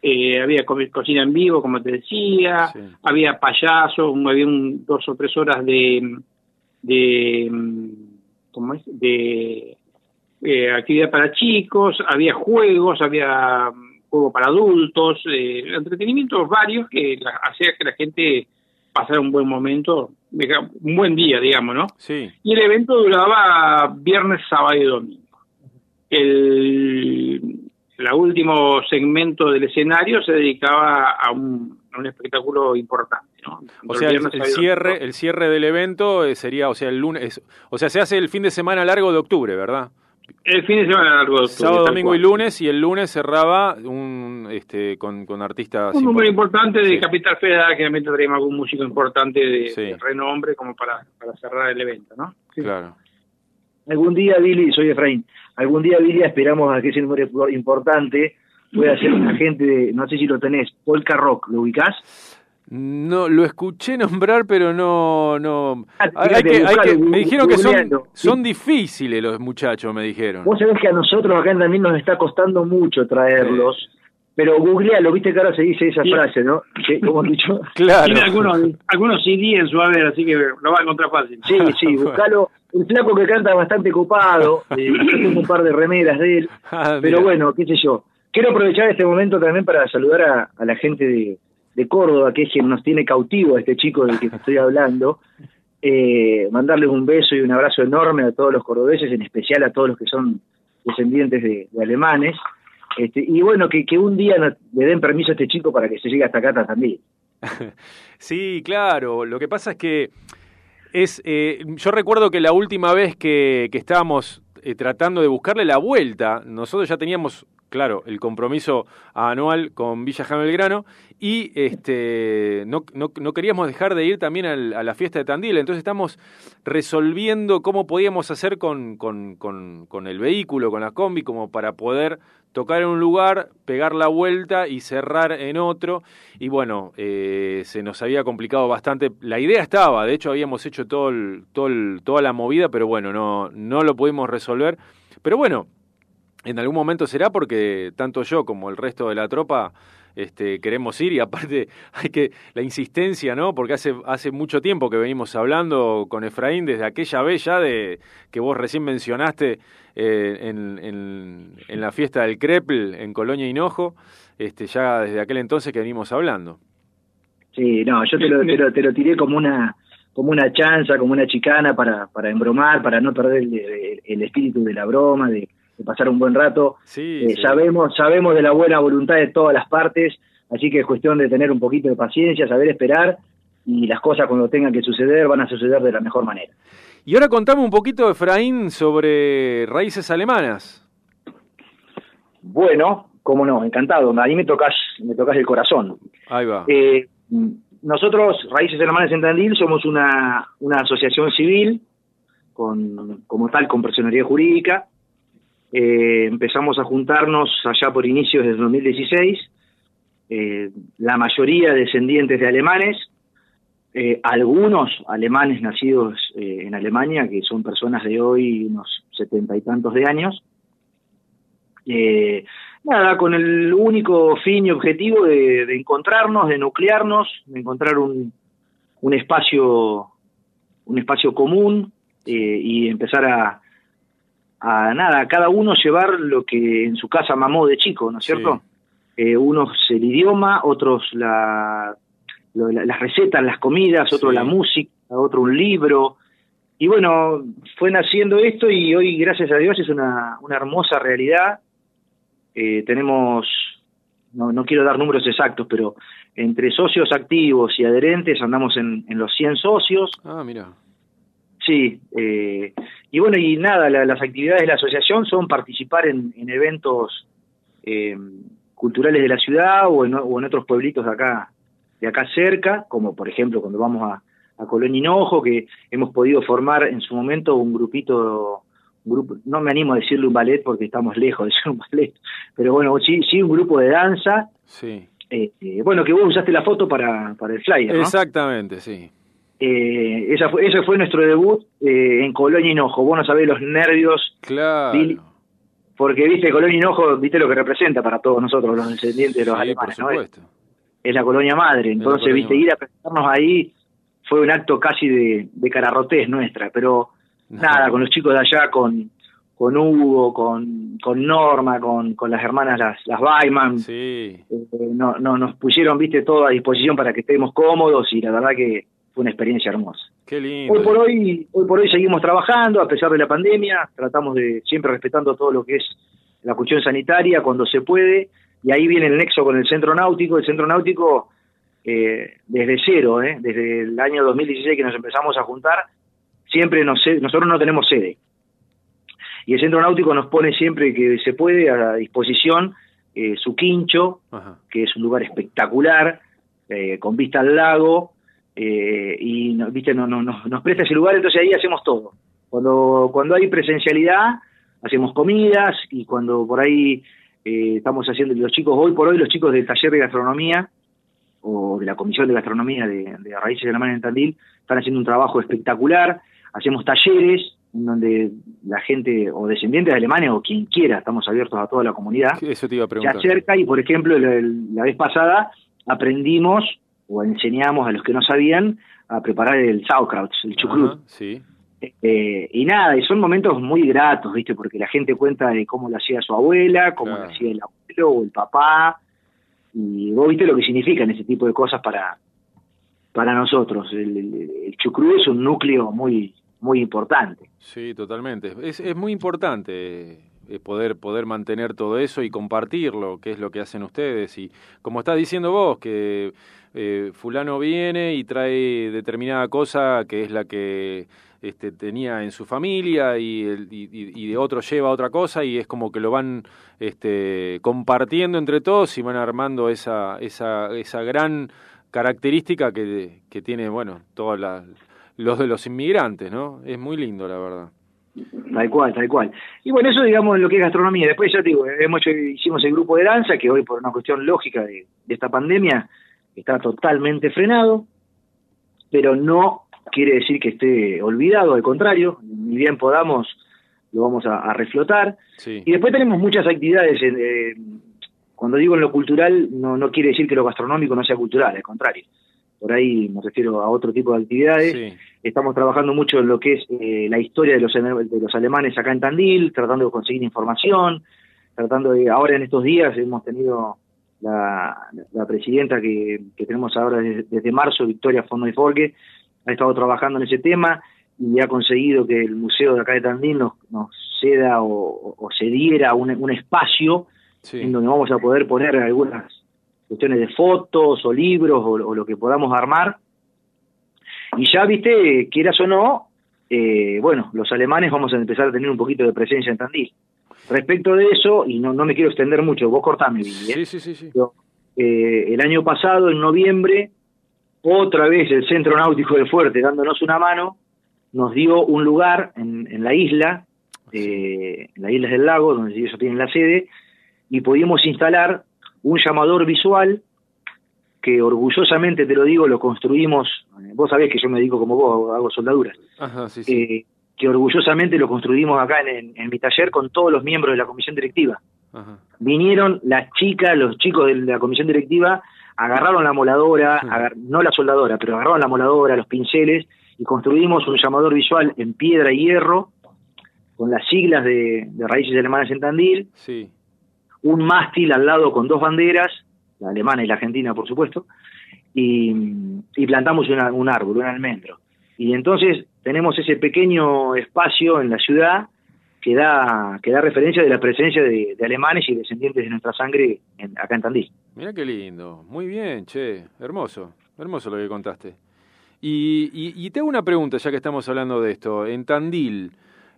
eh, había co- cocina en vivo, como te decía, había payasos, había un, dos o tres horas de, de ¿cómo es? de eh, actividad para chicos, había juegos, había juego para adultos, eh, entretenimientos varios que hacía que la gente pasara un buen momento, un buen día, digamos, ¿no? Sí. Y el evento duraba viernes, sábado y domingo. El, el último segmento del escenario se dedicaba a un, a un espectáculo importante, ¿no? O sea, el, cierre, el cierre del evento eh, sería, o sea, el lunes, es- o sea, se hace el fin de semana largo de octubre, ¿verdad? El fin de semana largo de octubre, Sábado, domingo cual. y lunes, y el lunes cerraba un, este, con, con artistas. Un número importante de Sí. Capital Federal, que realmente traíamos algún músico importante de, Sí. de renombre como para, para cerrar el evento, ¿no? Claro. Algún día, Billy, soy Efraín, algún día, Billy, esperamos a que ese número importante pueda ser un agente de, no sé si lo tenés, Polka Rock, ¿lo ubicás? No, lo escuché nombrar, pero no, no. Hay, fíjate, hay que, hay me dijeron que son, sí. son difíciles los muchachos, me dijeron. Vos sabés que a nosotros acá en Tandil nos está costando mucho traerlos, pero googlealo, viste que ahora se dice esa Sí. frase, ¿no? Que, ¿Cómo has dicho? Tiene algunos, algunos CD en su haber, así que lo va a encontrar fácil. Sí, sí, buscalo. El flaco que canta bastante copado, eh, tengo un par de remeras de él, Ah, pero bueno, qué sé yo. Quiero aprovechar este momento también para saludar a, a la gente de, de Córdoba, que es quien nos tiene cautivo a este chico del que estoy hablando. Eh, mandarles un beso y un abrazo enorme a todos los cordobeses, en especial a todos los que son descendientes de, alemanes. Este, y bueno, que, que un día le den permiso a este chico para que se llegue hasta acá también. Sí, claro. Lo que pasa es que es, eh, yo recuerdo que la última vez que, que estábamos eh, tratando de buscarle la vuelta, nosotros ya teníamos, claro, el compromiso anual con Villa Jaime Belgrano y este, no, no, no queríamos dejar de ir también al- a la fiesta de Tandil. Entonces estamos resolviendo cómo podíamos hacer con, con, con, con el vehículo, con la combi, como para poder tocar en un lugar, pegar la vuelta y cerrar en otro. Y bueno, eh, se nos había complicado bastante. La idea estaba, de hecho habíamos hecho todo el- todo el- toda la movida, pero bueno, no, no lo pudimos resolver. Pero bueno, en algún momento será porque tanto yo como el resto de la tropa este, queremos ir y aparte hay que la insistencia, ¿no? Porque hace hace mucho tiempo que venimos hablando con Efraín desde aquella vez ya de que vos recién mencionaste eh, en, en, la fiesta del Crepl en Colonia Hinojo, este, ya desde aquel entonces que venimos hablando. Sí, no, yo te lo, te lo, te lo tiré como una como una chanza, como una chicana para, para embromar, para no perder el- el espíritu de la broma, de, de pasar un buen rato. Sí, Eh, sí. Sabemos sabemos de la buena voluntad de todas las partes, así que es cuestión de tener un poquito de paciencia, saber esperar y las cosas cuando tengan que suceder van a suceder de la mejor manera. Y ahora contame un poquito, Efraín, sobre raíces alemanas. Bueno, cómo no, encantado, ahí me tocas, me tocas el corazón. Ahí va. Eh, nosotros, Raíces Hermanas en Tandil, somos una, una asociación civil, con, como tal, con personería jurídica. Eh, empezamos a juntarnos allá por inicios del 2016, eh, la mayoría descendientes de alemanes, eh, algunos alemanes nacidos en Alemania, que son personas de hoy unos setenta y tantos de años. Nada, con el único fin y objetivo de, de encontrarnos, de nuclearnos, de encontrar un, un espacio, un espacio común y empezar a, a nada, a cada uno llevar lo que en su casa mamó de chico, ¿no es cierto? Eh, unos el idioma, otros la, lo- la- las recetas, las comidas, otro Sí. la música, otro un libro. Y bueno, fue naciendo esto y hoy, gracias a Dios, es una, una hermosa realidad. Eh, tenemos, no, no quiero dar números exactos, pero entre socios activos y adherentes andamos en, en los 100 socios. Ah, mira. Sí, eh, y bueno, y nada, la- las actividades de la asociación son participar en, en eventos eh, culturales de la ciudad o en, o en otros pueblitos de acá, de acá cerca, como por ejemplo cuando vamos a, a Colón Hinojo, que hemos podido formar en su momento un grupito, un grupo, no me animo a decirle un ballet porque estamos lejos de ser un ballet, pero bueno, sí, sí un grupo de danza, Sí. eh, eh, bueno, que vos usaste la foto para, para el flyer, ¿no? Exactamente, sí. Eh, esa fue, ese fue nuestro debut eh, en Colonia Hinojo. Vos no sabés los nervios, Claro. Billy, porque viste Colonia Hinojo, viste lo que representa para todos nosotros, los descendientes de los Sí, por alemanes, ¿no? Es, la colonia madre. Entonces, colonia viste, madre. ir a presentarnos ahí fue un acto casi de, de cararrotés nuestra, pero nada, con los chicos de allá, con, con Hugo, con, con Norma, con, con las hermanas, las, las Baiman, Sí. eh, no, no, nos pusieron, viste, todo a disposición para que estemos cómodos y la verdad que fue una experiencia hermosa. Qué lindo. Hoy por hoy, hoy por hoy seguimos trabajando a pesar de la pandemia, tratamos de siempre respetando todo lo que es la cuestión sanitaria cuando se puede, y ahí viene el nexo con el centro náutico, el centro náutico eh, desde cero, eh, desde el año 2016 que nos empezamos a juntar, siempre nos, nosotros no tenemos sede. Y el centro náutico nos pone siempre que se puede a disposición eh, su quincho, Ajá. que es un lugar espectacular, con vista al lago, eh, y no- viste no, no, no- nos presta ese lugar, entonces ahí hacemos todo. Cuando, cuando hay presencialidad, hacemos comidas, y cuando por ahí eh, estamos haciendo, los chicos, hoy por hoy los chicos del taller de gastronomía, o de la Comisión de Gastronomía de, de Raíces de la Mano en Tandil, están haciendo un trabajo espectacular, hacemos talleres, en donde la gente, o descendientes de alemanes, o quien quiera, estamos abiertos a toda la comunidad, Eso te iba a se preguntar. acerca y, por ejemplo, la, la vez pasada aprendimos o enseñamos a los que no sabían a preparar el sauerkraut, el chucrut. Sí. Eh, y nada, y son momentos muy gratos, ¿viste? Porque la gente cuenta de cómo lo hacía su abuela, cómo Claro. lo hacía el abuelo o el papá. Y vos viste lo que significan ese tipo de cosas para, para nosotros. El, el, el chucrut es un núcleo muy, muy importante. Sí, totalmente. Es, es muy importante eh, poder, poder mantener todo eso y compartirlo, que es lo que hacen ustedes. Y como estás diciendo vos, que eh, fulano viene y trae determinada cosa que es la que este, tenía en su familia y, y, de otro lleva otra cosa y es como que lo van este, compartiendo entre todos y van armando esa, esa, esa gran característica que, que tiene, bueno, todos los de los inmigrantes, ¿no? Es muy lindo, la verdad. Tal cual, tal cual. Y bueno, eso digamos lo que es gastronomía. Después ya te digo, hemos hecho- hicimos el grupo de danza, que hoy por una cuestión lógica de esta pandemia está totalmente frenado, pero no quiere decir que esté olvidado, al contrario, ni bien podamos, lo vamos a, a reflotar. Sí. Y después tenemos muchas actividades. en, eh, cuando digo en lo cultural, no, no quiere decir que lo gastronómico no sea cultural, al contrario. Por ahí me refiero a otro tipo de actividades. Sí. Estamos trabajando mucho en lo que es eh, la historia de los, de los alemanes acá en Tandil, tratando de conseguir información, tratando de, ahora en estos días hemos tenido la, la presidenta que, que tenemos ahora desde, desde marzo, Victoria Fondo y Folke, ha estado trabajando en ese tema y ha conseguido que el museo de acá de Tandil nos, nos ceda o, o cediera un, un espacio Sí. en donde vamos a poder poner algunas cuestiones de fotos o libros o, o lo que podamos armar. Y ya, viste, quieras o no, eh, bueno, los alemanes vamos a empezar a tener un poquito de presencia en Tandil. Respecto de eso, y no, no me quiero extender mucho, vos cortame, Billy, ¿eh? Sí, sí, sí, sí. Pero, eh, el año pasado, en noviembre, otra vez el Centro Náutico de Fuerte, dándonos una mano, nos dio un lugar en, en la isla, eh, en las Islas del Lago, donde ellos tienen la sede, y pudimos instalar un llamador visual que orgullosamente, te lo digo, lo construimos, vos sabés que yo me dedico como vos, hago soldaduras, Ajá, sí, sí. eh, que orgullosamente lo construimos acá en, en- mi taller con todos los miembros de la comisión directiva Ajá. vinieron las chicas, los chicos de la comisión directiva, agarraron la moladora, agar- no la soldadora, pero agarraron la moladora, los pinceles, y construimos un llamador visual en piedra y hierro, con las siglas de, de Raíces Alemanas en Tandil, Sí. un mástil al lado con dos banderas, la alemana y la argentina, por supuesto, y, y plantamos una- un árbol, un almendro. Y entonces tenemos ese pequeño espacio en la ciudad que da, que da referencia de la presencia de, alemanes y descendientes de nuestra sangre en- acá en Tandil. Mira qué lindo. Muy bien, che. Hermoso. Hermoso lo que contaste. Y, y, y te hago una pregunta, ya que estamos hablando de esto. En Tandil,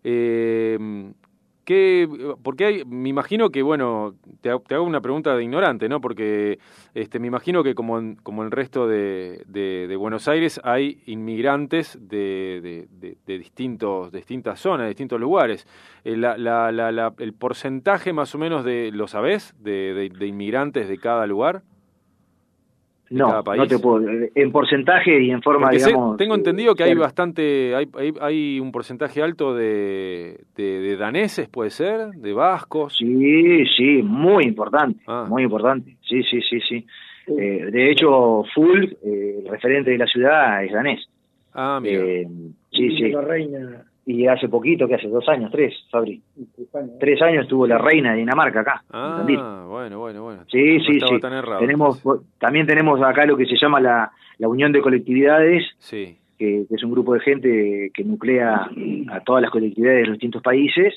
eh, ¿qué, porque hay, me imagino que, bueno, te, te hago una pregunta de ignorante, ¿no? Porque este, me imagino que como en, como el resto de, de- Buenos Aires hay inmigrantes de, de- distintos, distintas zonas, de distintos lugares. Eh, el porcentaje más o menos de, ¿lo sabés? De inmigrantes de cada lugar. No, cada país. no te puedo. En porcentaje y en forma, Porque sé- digamos. tengo eh, entendido que hay claro. bastante, hay, hay, hay un porcentaje alto de, de, de daneses, puede ser, de vascos. Sí, sí, muy importante, Ah. muy importante. Sí, sí, sí, sí. Eh, de hecho, Full, eh, el referente de la ciudad, es danés. Ah, mira. Eh, sí, sí. La reina. Y hace poquito, que hace dos años, tres, Fabri. Tres años estuvo la reina de Dinamarca acá. ah, bueno, bueno, bueno. Sí, No sí, estaba sí. tan errado. Tenemos, también tenemos acá lo que se llama la, la Unión de Colectividades, Sí. que, que es un grupo de gente que nuclea a todas las colectividades de los distintos países,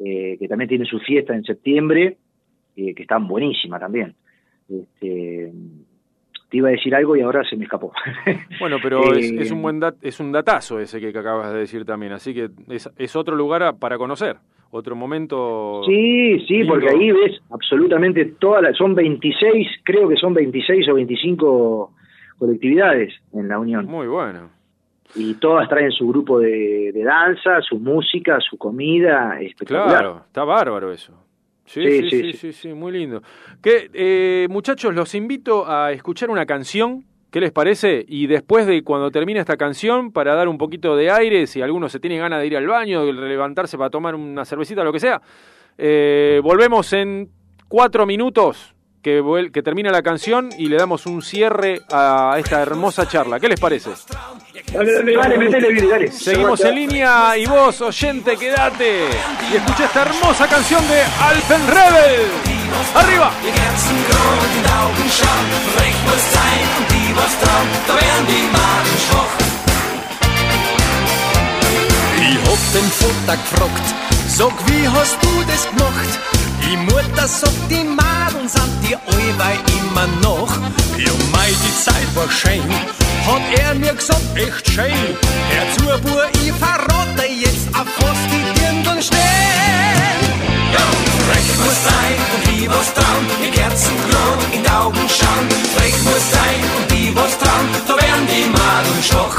eh, que también tiene su fiesta en septiembre, eh, que están buenísima también. Este, te iba a decir algo y ahora se me escapó. Bueno, pero es, Eh, es un buen dat- es un datazo ese que, que acabas de decir también, así que es, es otro lugar a- para conocer, otro momento. Sí, sí, lindo. porque ahí ves absolutamente todas las, son 26, creo que son 26 o 25 colectividades en la Unión. Muy bueno. Y todas traen su grupo de, de danza, su música, su comida, espectacular. Claro, está bárbaro eso. Sí, sí, Sí, sí, sí, muy lindo. Que, eh, muchachos, los invito a escuchar una canción. ¿Qué les parece? Y después de cuando termine esta canción, para dar un poquito de aire, si alguno se tiene ganas de ir al baño, de levantarse para tomar una cervecita, lo que sea, eh, volvemos en cuatro minutos que, que termina la canción y le damos un cierre a esta hermosa charla. ¿Qué les parece? Dale, dale, Dale, metele, dale. Seguimos en línea y vos, oyente, quédate y escucha esta hermosa canción de Alpen Rebel. ¡Arriba! Ich hab den gefragt, sag, wie hast du das gemacht? Die Mutter sagt, die Madeln sind die allweil immer noch. Ja, mei, die Zeit war schön, hat er mir gesagt, echt schön. Hör zu, Bur, ich verrate jetzt, auf was die Dirndl stehen. Ja, recht muss sein und die was trauen, ihr Kerzen grün in die Augen schauen. Recht muss sein und die was trauen, da werden die Magen schwach.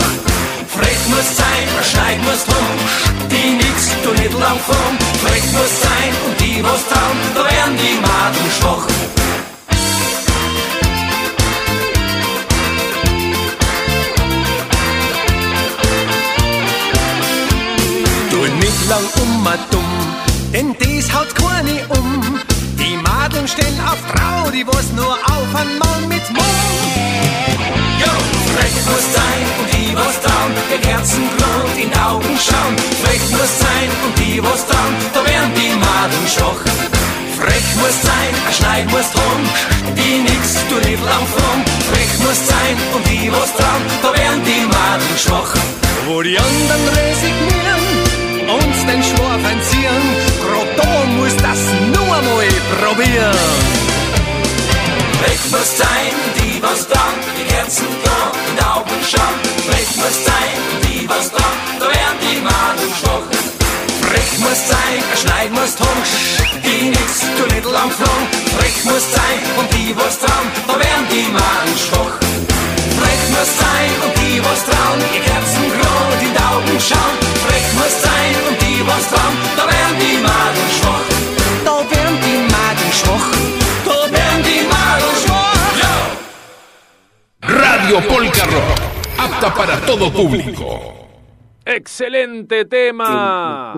Frech muss sein, ein Schneid muss drum, die nix, du nicht lang vorn. Frech muss sein und die was trauen, da werden die Magen schwach. Du nicht lang um dumm, denn dies haut keine um. Die Madeln stehen auf Frau, die was nur auf ein Mann mit Mund. Frech muss sein und die was trauen, ihr Kerzen grün in Augen schauen. Frech muss sein und die was trauen, da werden die Maden schwach. Frech muss sein, ein Schneid muss drum, die nix, du nicht lang fromm. Frech muss sein und die was trauen, da werden die Maden schwach. Wo die anderen resignieren, uns den Schwarf entziehen, da muss das nur mal probieren. Frech muss sein die was trauen, die Kerzen grün in die Augen schauen. Frech muss sein die was trauen, da werden die Maden schwach. Frech muss sein, ein Schneid muss drum, die nix, du nicht lang flogen. Frech muss sein und die was trauen, da werden die Maden schwach. Frech muss sein und die was trauen, ihr Herzen grün in die Augen schauen. Frech muss sein und die was trauen, da werden die Maden schwach. Da werden die Maden schwach. Radio Polka apta para todo público. Excelente tema.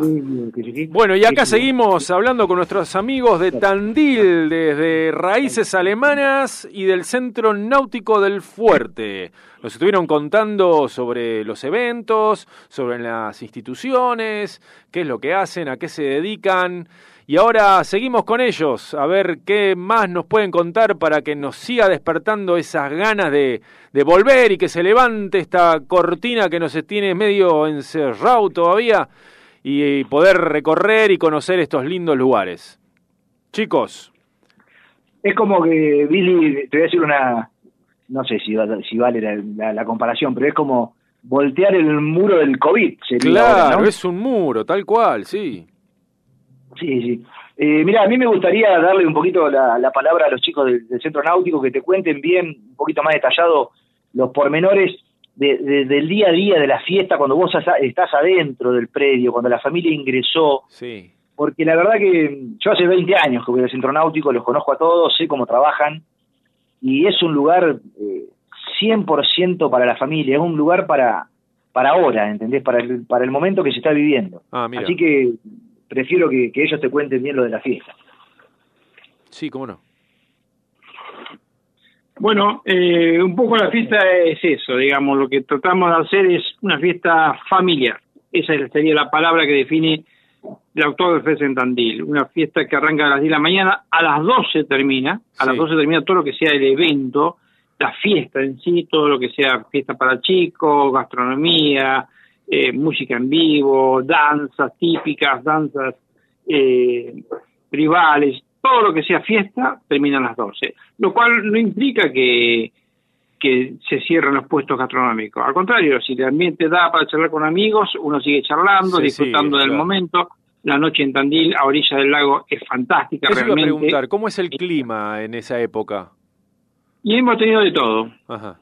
Bueno, y acá seguimos hablando con nuestros amigos de Tandil, desde Raíces Alemanas y del Centro Náutico del Fuerte. Nos estuvieron contando sobre los eventos, sobre las instituciones, qué es lo que hacen, a qué se dedican. Y ahora seguimos con ellos, a ver qué más nos pueden contar para que nos siga despertando esas ganas de, de volver y que se levante esta cortina que nos tiene medio encerrado todavía y, poder recorrer y conocer estos lindos lugares. Chicos, Es como que, Billy, te voy a decir una, no sé si, si vale la, la- la comparación, pero es como voltear el muro del COVID. Sería claro, ahora, ¿no? es un muro, tal cual, sí. Sí, sí. Eh, mira, a mí me gustaría darle un poquito la, la palabra a los chicos del, del Centro Náutico que te cuenten bien, un poquito más detallado, los pormenores de- de- del día a día de la fiesta, cuando vos estás adentro del predio, cuando la familia ingresó. Sí. Porque la verdad que yo hace 20 años que voy al Centro Náutico, los conozco a todos, sé cómo trabajan, y es un lugar eh, 100% para la familia, es un lugar para, para ahora, ¿entendés? Para el, para el momento que se está viviendo. Ah, mira. Así que prefiero que, que ellos te cuenten bien lo de la fiesta. Sí, cómo no. Bueno, eh, un poco la fiesta es eso, digamos, lo que tratamos de hacer es una fiesta familiar. Esa sería la palabra que define el Oktoberfest en Tandil. Una fiesta que arranca a las 10 de la mañana, a las 12 termina, a las Sí. 12 termina todo lo que sea el evento, la fiesta en sí, todo lo que sea fiesta para chicos, gastronomía, eh, música en vivo, danzas típicas, danzas eh, rivales, todo lo que sea fiesta termina a las 12, lo cual no implica que, que se cierren los puestos gastronómicos. Al contrario, si el ambiente da para charlar con amigos, uno sigue charlando, Sí, disfrutando sí, del claro. momento. La noche en Tandil, a orilla del lago, es fantástica Eso iba a realmente. preguntar, ¿cómo es el clima en esa época? Y hemos tenido de todo. Ajá.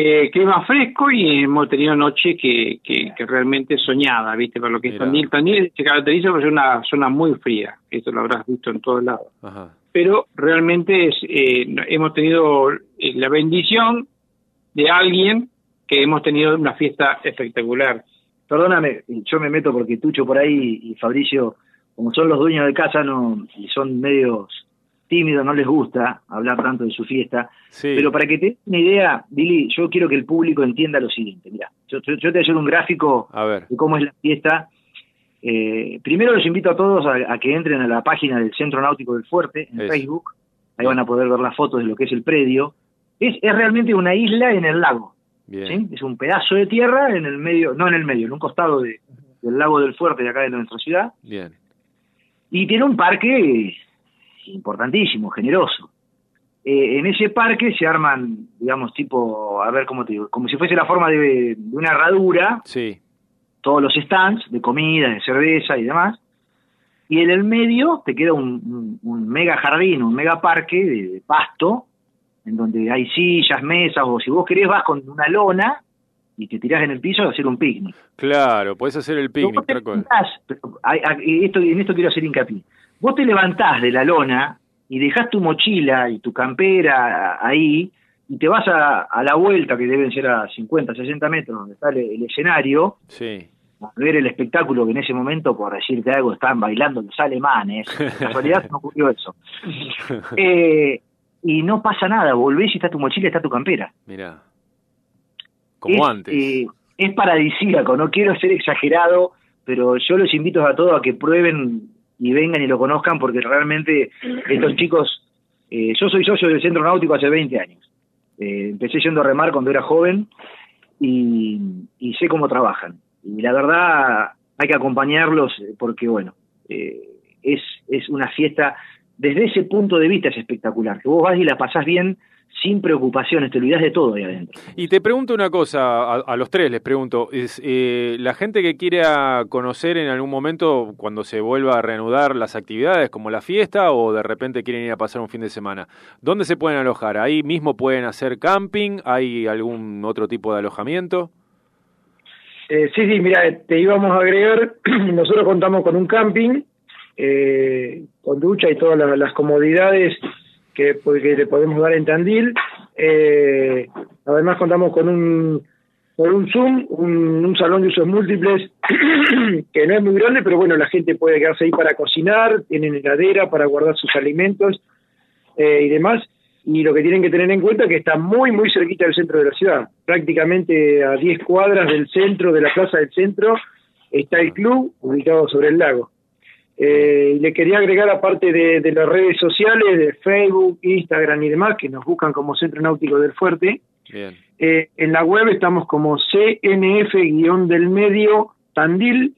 Eh, clima fresco y hemos tenido noche que, que, que realmente soñada, ¿viste? Para lo que es Mira. Tandil. Tandil se caracteriza por ser una zona muy fría, esto lo habrás visto en todos lados. Ajá. Pero realmente es, eh, hemos tenido eh, la bendición de alguien que hemos tenido una fiesta espectacular. Perdóname, yo me meto porque Tucho por ahí y Fabricio, como son los dueños de casa no y son medios tímidos, no les gusta hablar tanto de su fiesta. Sí. Pero para que te des una idea, Billy, yo quiero que el público entienda lo siguiente. Mira, yo, yo- yo te voy a hacer un gráfico A ver. de cómo es la fiesta. Eh, primero los invito a todos a, a que entren a la página del Centro Náutico del Fuerte en. Facebook. Ahí van a poder ver las fotos de lo que es el predio. Es, es realmente una isla en el lago. Bien. ¿sí? Es un pedazo de tierra en el medio, no en el medio, en un costado de- del lago del Fuerte de acá de nuestra ciudad. Bien. Y tiene un parque importantísimo, generoso. Eh, en ese parque se arman, digamos, tipo, a ver cómo te digo, como si fuese la forma de, de una herradura, Sí. todos los stands de comida, de cerveza y demás. Y en el medio te queda un, un- un mega jardín, un mega parque de, de pasto, en donde hay sillas, mesas, o si vos querés vas con una lona y te tirás en el piso a hacer un picnic. Claro, podés hacer el picnic, tal cual. esto, en esto quiero hacer hincapié. Vos te levantás de la lona y dejás tu mochila y tu campera ahí y te vas a, a la vuelta, que deben ser a 50, 60 metros, donde está el, el escenario, Sí. a ver el espectáculo que en ese momento, por decirte algo, están bailando los alemanes. En casualidad no ocurrió eso. Eh, y no pasa nada, volvés y está tu mochila, está tu campera. Mirá. Como es, antes. eh, es paradisíaco, no quiero ser exagerado, pero yo los invito a todos a que prueben y vengan y lo conozcan porque realmente estos chicos, eh, yo soy socio del Centro Náutico hace 20 años. Eh, empecé yendo a remar cuando era joven y, y sé cómo trabajan. Y la verdad hay que acompañarlos porque, bueno, eh, es, es una fiesta, desde ese punto de vista es espectacular, que vos vas y la pasás bien sin preocupaciones, te olvidás de todo ahí adentro. Y te pregunto una cosa, a, a los tres les pregunto, es eh, la gente que quiera conocer en algún momento cuando se vuelva a reanudar las actividades como la fiesta o de repente quieren ir a pasar un fin de semana, ¿dónde se pueden alojar? ¿Ahí mismo pueden hacer camping? ¿Hay algún otro tipo de alojamiento? Eh, sí, sí, mira, te íbamos a agregar, nosotros contamos con un camping, eh, con ducha y todas las, las comodidades que, pues, que le podemos dar en Tandil. Eh, además contamos con un, con un Zoom, un, salón de usos múltiples, que no es muy grande, pero bueno, la gente puede quedarse ahí para cocinar, tienen heladera para guardar sus alimentos eh, y demás. Y lo que tienen que tener en cuenta es que está muy, muy cerquita del centro de la ciudad. Prácticamente a 10 cuadras del centro, de la plaza del centro, está el club ubicado sobre el lago. Eh, le quería agregar, aparte de, de las redes sociales, de Facebook, Instagram y demás, que nos buscan como Centro Náutico del Fuerte, Bien. eh, en la web estamos como CNF-del medio Tandil,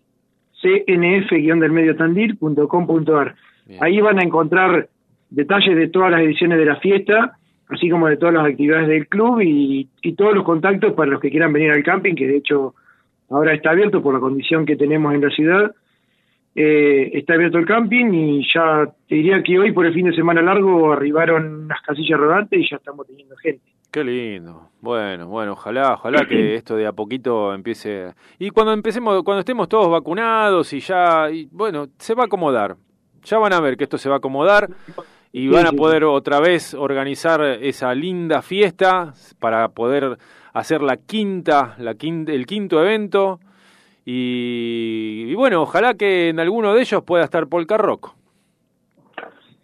CNF-del medio Tandil.com.ar. Ahí van a encontrar detalles de todas las ediciones de la fiesta, así como de todas las actividades del club y, y todos los contactos para los que quieran venir al camping, que de hecho ahora está abierto por la condición que tenemos en la ciudad. Eh, está abierto el camping y ya te diría que hoy por el fin de semana largo arribaron unas casillas rodantes y ya estamos teniendo gente. Qué lindo. Bueno, bueno, ojalá, ojalá que esto de a poquito empiece. Y cuando empecemos, cuando estemos todos vacunados y ya, y bueno, se va a acomodar. Ya van a ver que esto se va a acomodar y van a poder otra vez organizar esa linda fiesta para poder hacer la quinta, la quinta, el quinto evento. Y, y bueno, ojalá que en alguno de ellos pueda estar Polka Rock.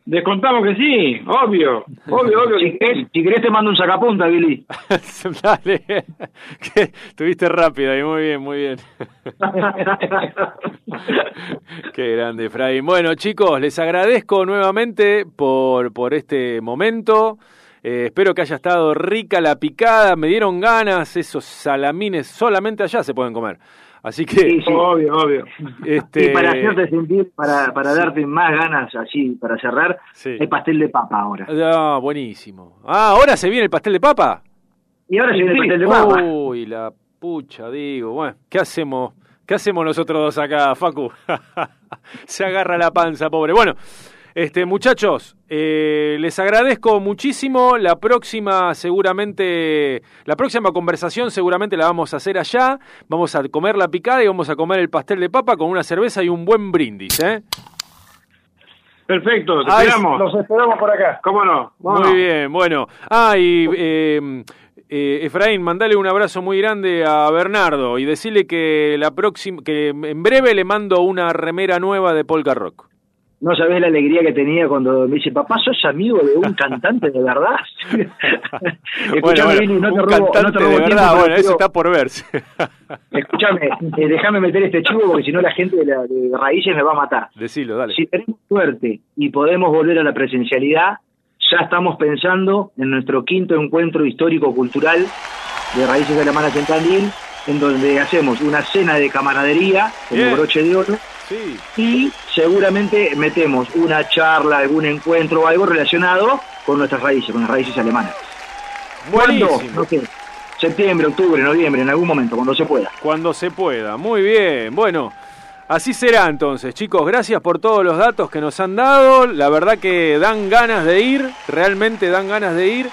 Descontamos que sí, obvio, obvio, obvio. Si querés, si querés te mando un sacapunta, Billy. Dale, que estuviste rápido ahí, muy bien, muy bien. Qué grande, Fray. Bueno, chicos, les agradezco nuevamente por, por este momento. Eh, espero que haya estado rica la picada. Me dieron ganas. Esos salamines solamente allá se pueden comer. Así que. Sí, sí. Obvio, obvio. Este, Y para hacerte sentir, para, para darte más ganas, así, para cerrar, Sí. hay pastel de papa ahora. Ah, buenísimo. Ah, ahora se viene el pastel de papa. Y ahora se viene el pastel de papa. Uy, la pucha, digo. Bueno, ¿qué hacemos? ¿Qué hacemos nosotros dos acá, Facu? Se agarra la panza, pobre. Bueno, este, muchachos, eh, les agradezco muchísimo. La próxima, seguramente, la próxima conversación seguramente la vamos a hacer allá. Vamos a comer la picada y vamos a comer el pastel de papa con una cerveza y un buen brindis, ¿eh? Perfecto, te Ay, esperamos. Los esperamos por acá. ¿Cómo no? Vámonos. Muy bien, bueno. Ah, y eh, eh, Efraín, mandale un abrazo muy grande a Bernardo y decirle que la próxima, que en breve le mando una remera nueva de Polka Rock. No sabés la alegría que tenía cuando me dice, papá, sos amigo de un cantante de verdad. Bueno, Escuchame, bueno, no te un robo, no cantante te robo de tiempo, verdad, pero bueno, eso quiero- está por verse. Escúchame, eh, déjame meter este chivo porque si no la gente de, la- de Raíces me va a matar. Decilo, dale. Si tenemos suerte y podemos volver a la presencialidad, ya estamos pensando en nuestro quinto encuentro histórico-cultural de Raíces Alemanas en Tandil, en donde hacemos una cena de camaradería como broche de oro Sí. y seguramente metemos una charla, algún encuentro o algo relacionado con nuestras raíces, con las raíces alemanas. ¿Cuándo? Buenísimo. No sé, septiembre, octubre, noviembre, en algún momento, cuando se pueda. Cuando se pueda. Muy bien. Bueno, así será entonces, chicos. Gracias por todos los datos que nos han dado. La verdad que dan ganas de ir. Realmente dan ganas de ir.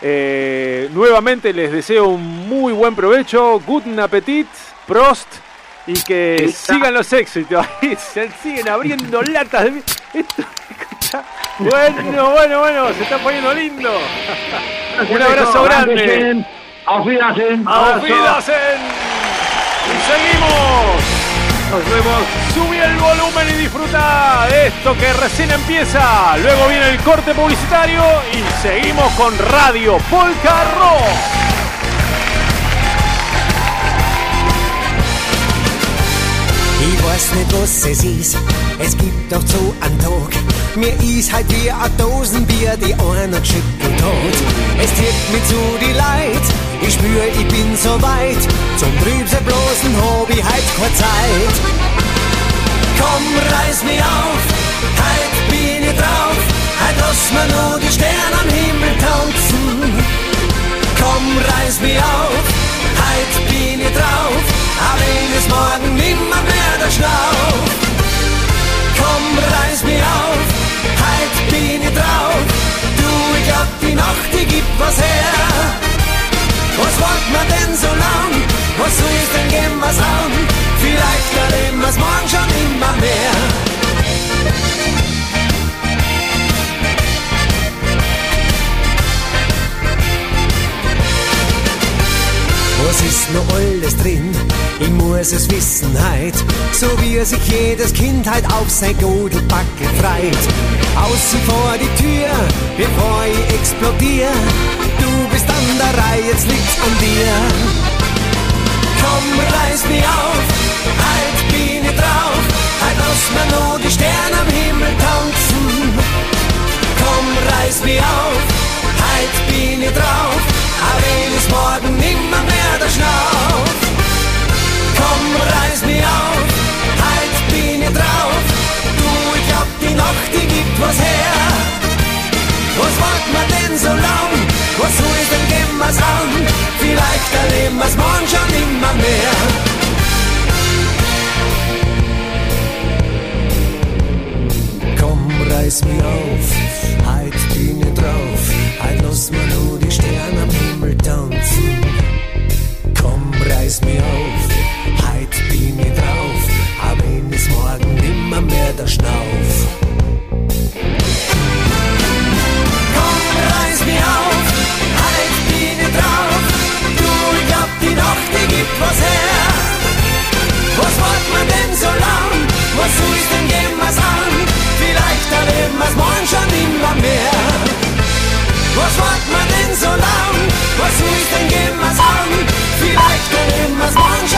Eh, nuevamente les deseo un muy buen provecho. Guten Appetit. Prost. Y que Está. sigan los éxitos. Ahí se siguen abriendo latas de... Esto, escucha. Bueno, bueno, bueno. Se está poniendo lindo. Un abrazo grande. Auf Wiedersehen. ¡Auf Wiedersehen! Y seguimos. Nos vemos. Subí el volumen y disfruta de esto que recién empieza. Luego viene el corte publicitario y seguimos con Radio Polka Ich weiß nicht, was es ist, es gibt doch so einen Tag. Mir ist halt wie ein Dosenbier, die einer geschüttelt hat. Es zieht mich zu die Leid, ich spür, ich bin so weit. Zum Trübse bloßen ich halt keine Zeit. Komm, reiß mich auf, halt bin ich drauf. Halt lass mir nur die Sterne am Himmel tanzen. Komm, reiß mich auf, halt bin ich drauf, aber wenn es morgen nimmer mehr der Schlauch. Komm, reiß mich auf, halt bin ich drauf, du, ich glaub, die Nacht, die gibt was her. Was wollt man denn so lang? Was ich denn gehen, was an? Vielleicht erleben wir's morgen schon immer mehr. Was ist noch alles drin? Ich muss es wissen heut, so wie sich jedes Kind halt auf sein Godelbacke freit. Außen vor die Tür, bevor ich explodier, du bist an der Reihe, jetzt liegt's an dir. Komm, reiß mich auf, halt bin ich drauf, halt lass mir nur die Sterne am Himmel tanzen. Komm, reiß mich auf, halt bin ich drauf, aber wenn morgen nimmer mehr der Schnauf komm, reiß mich auf, halt bin ich drauf. Du, ich hab die Nacht, die gibt was her. Was warten wir denn so lang? Was soll's denn, gehen wir's an? Vielleicht erleben wir's morgen schon immer mehr. reiß mich auf, heut bin ich drauf, heut lass mir nur die Sterne am Himmel tanzen. Komm, reiß mich auf weiter schnauf. Komm, reiß mich auf, halt die nicht drauf. Du, ich glaub, die Nacht, die gibt was her. Was macht man denn so lang? Was ist denn wir's an? Vielleicht erleben wir's morgen schon immer mehr. Was macht man denn so lang? Was ist denn wir's an? Vielleicht erleben wir's morgen schon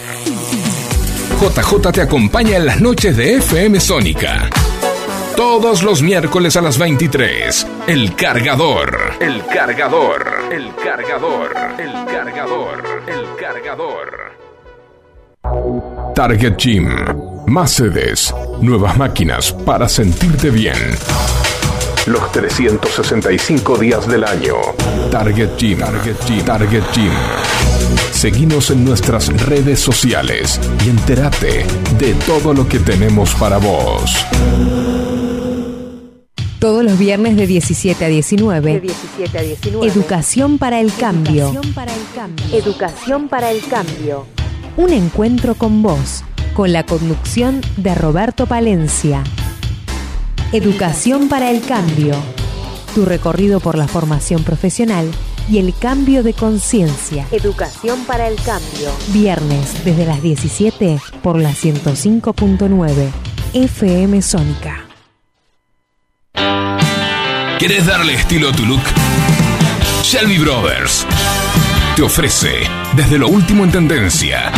JJ te acompaña en las noches de FM Sónica. Todos los miércoles a las 23. El cargador. El cargador. El cargador. El cargador. El cargador. Target Gym. Más sedes. Nuevas máquinas para sentirte bien. Los 365 días del año. Target Gym. Target Gym. Target Gym. Seguinos en nuestras redes sociales y entérate de todo lo que tenemos para vos. Todos los viernes de 17 a 19. Educación para el cambio. Educación para el cambio. Un encuentro con vos, con la conducción de Roberto Palencia. Educación para el cambio. Tu recorrido por la formación profesional y el cambio de conciencia. Educación para el cambio. Viernes desde las 17 por la 105.9 FM Sónica. ¿Querés darle estilo a tu look? Shelby Brothers te ofrece desde lo último en tendencia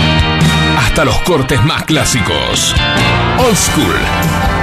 hasta los cortes más clásicos. Old School.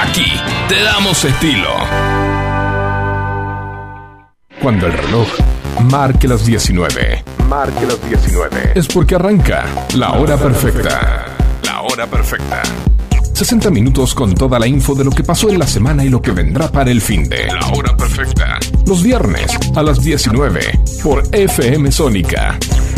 Aquí te damos estilo. Cuando el reloj marque las 19. Marque las 19. Es porque arranca la hora perfecta. La hora perfecta. 60 minutos con toda la info de lo que pasó en la semana y lo que vendrá para el fin de La hora perfecta. Los viernes a las 19 por FM Sónica. Sónica.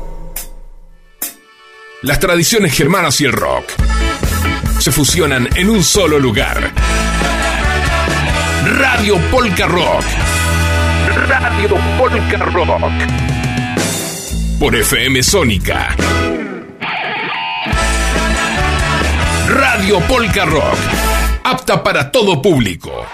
Las tradiciones germanas y el rock se fusionan en un solo lugar. Radio Polka Rock. Radio Polka Rock. Por FM Sónica. Radio Polka Rock. Apta para todo público.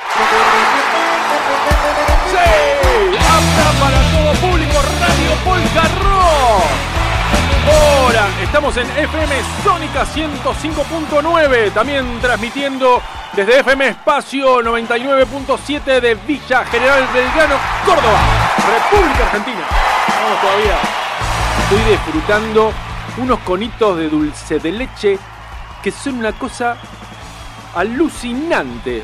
Estamos en FM Sónica 105.9, también transmitiendo desde FM Espacio 99.7 de Villa General Belgrano, Córdoba, República Argentina. Vamos todavía. Estoy disfrutando unos conitos de dulce de leche que son una cosa alucinante.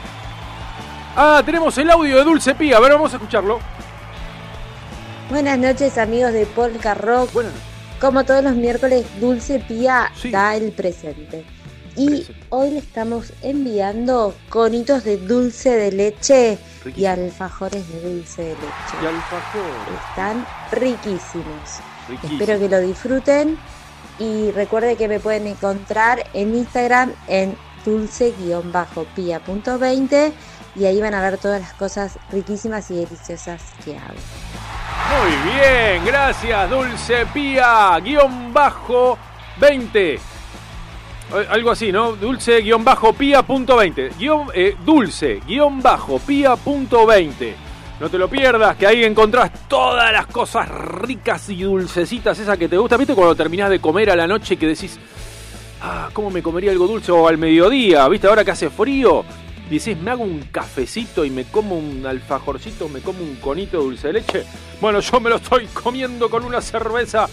Ah, tenemos el audio de Dulce Pía, a ver, vamos a escucharlo. Buenas noches amigos de Polka Rock. Como todos los miércoles, Dulce Pía da el presente. Y hoy le estamos enviando conitos de dulce de leche y alfajores de dulce de leche. Y alfajores. Están riquísimos. Riquísimo. Espero que lo disfruten y recuerde que me pueden encontrar en Instagram en dulce-pia.20 y ahí van a ver todas las cosas riquísimas y deliciosas que hago. Muy bien, gracias, Dulce Pía, guion bajo 20. Eh, Algo así, ¿no? Dulce guion bajo pía punto 20. Guión, eh, dulce guion bajo pía punto 20. No te lo pierdas, que ahí encontrás todas las cosas ricas y dulcecitas, esas que te gustan. ¿Viste cuando terminás de comer a la noche que decís, ah, ¿cómo me comería algo dulce? O al mediodía, ¿viste? Ahora que hace frío, decís, me hago un cafecito y me como un alfajorcito, me como un conito de dulce de leche. Bueno, yo me lo estoy comiendo con una cerveza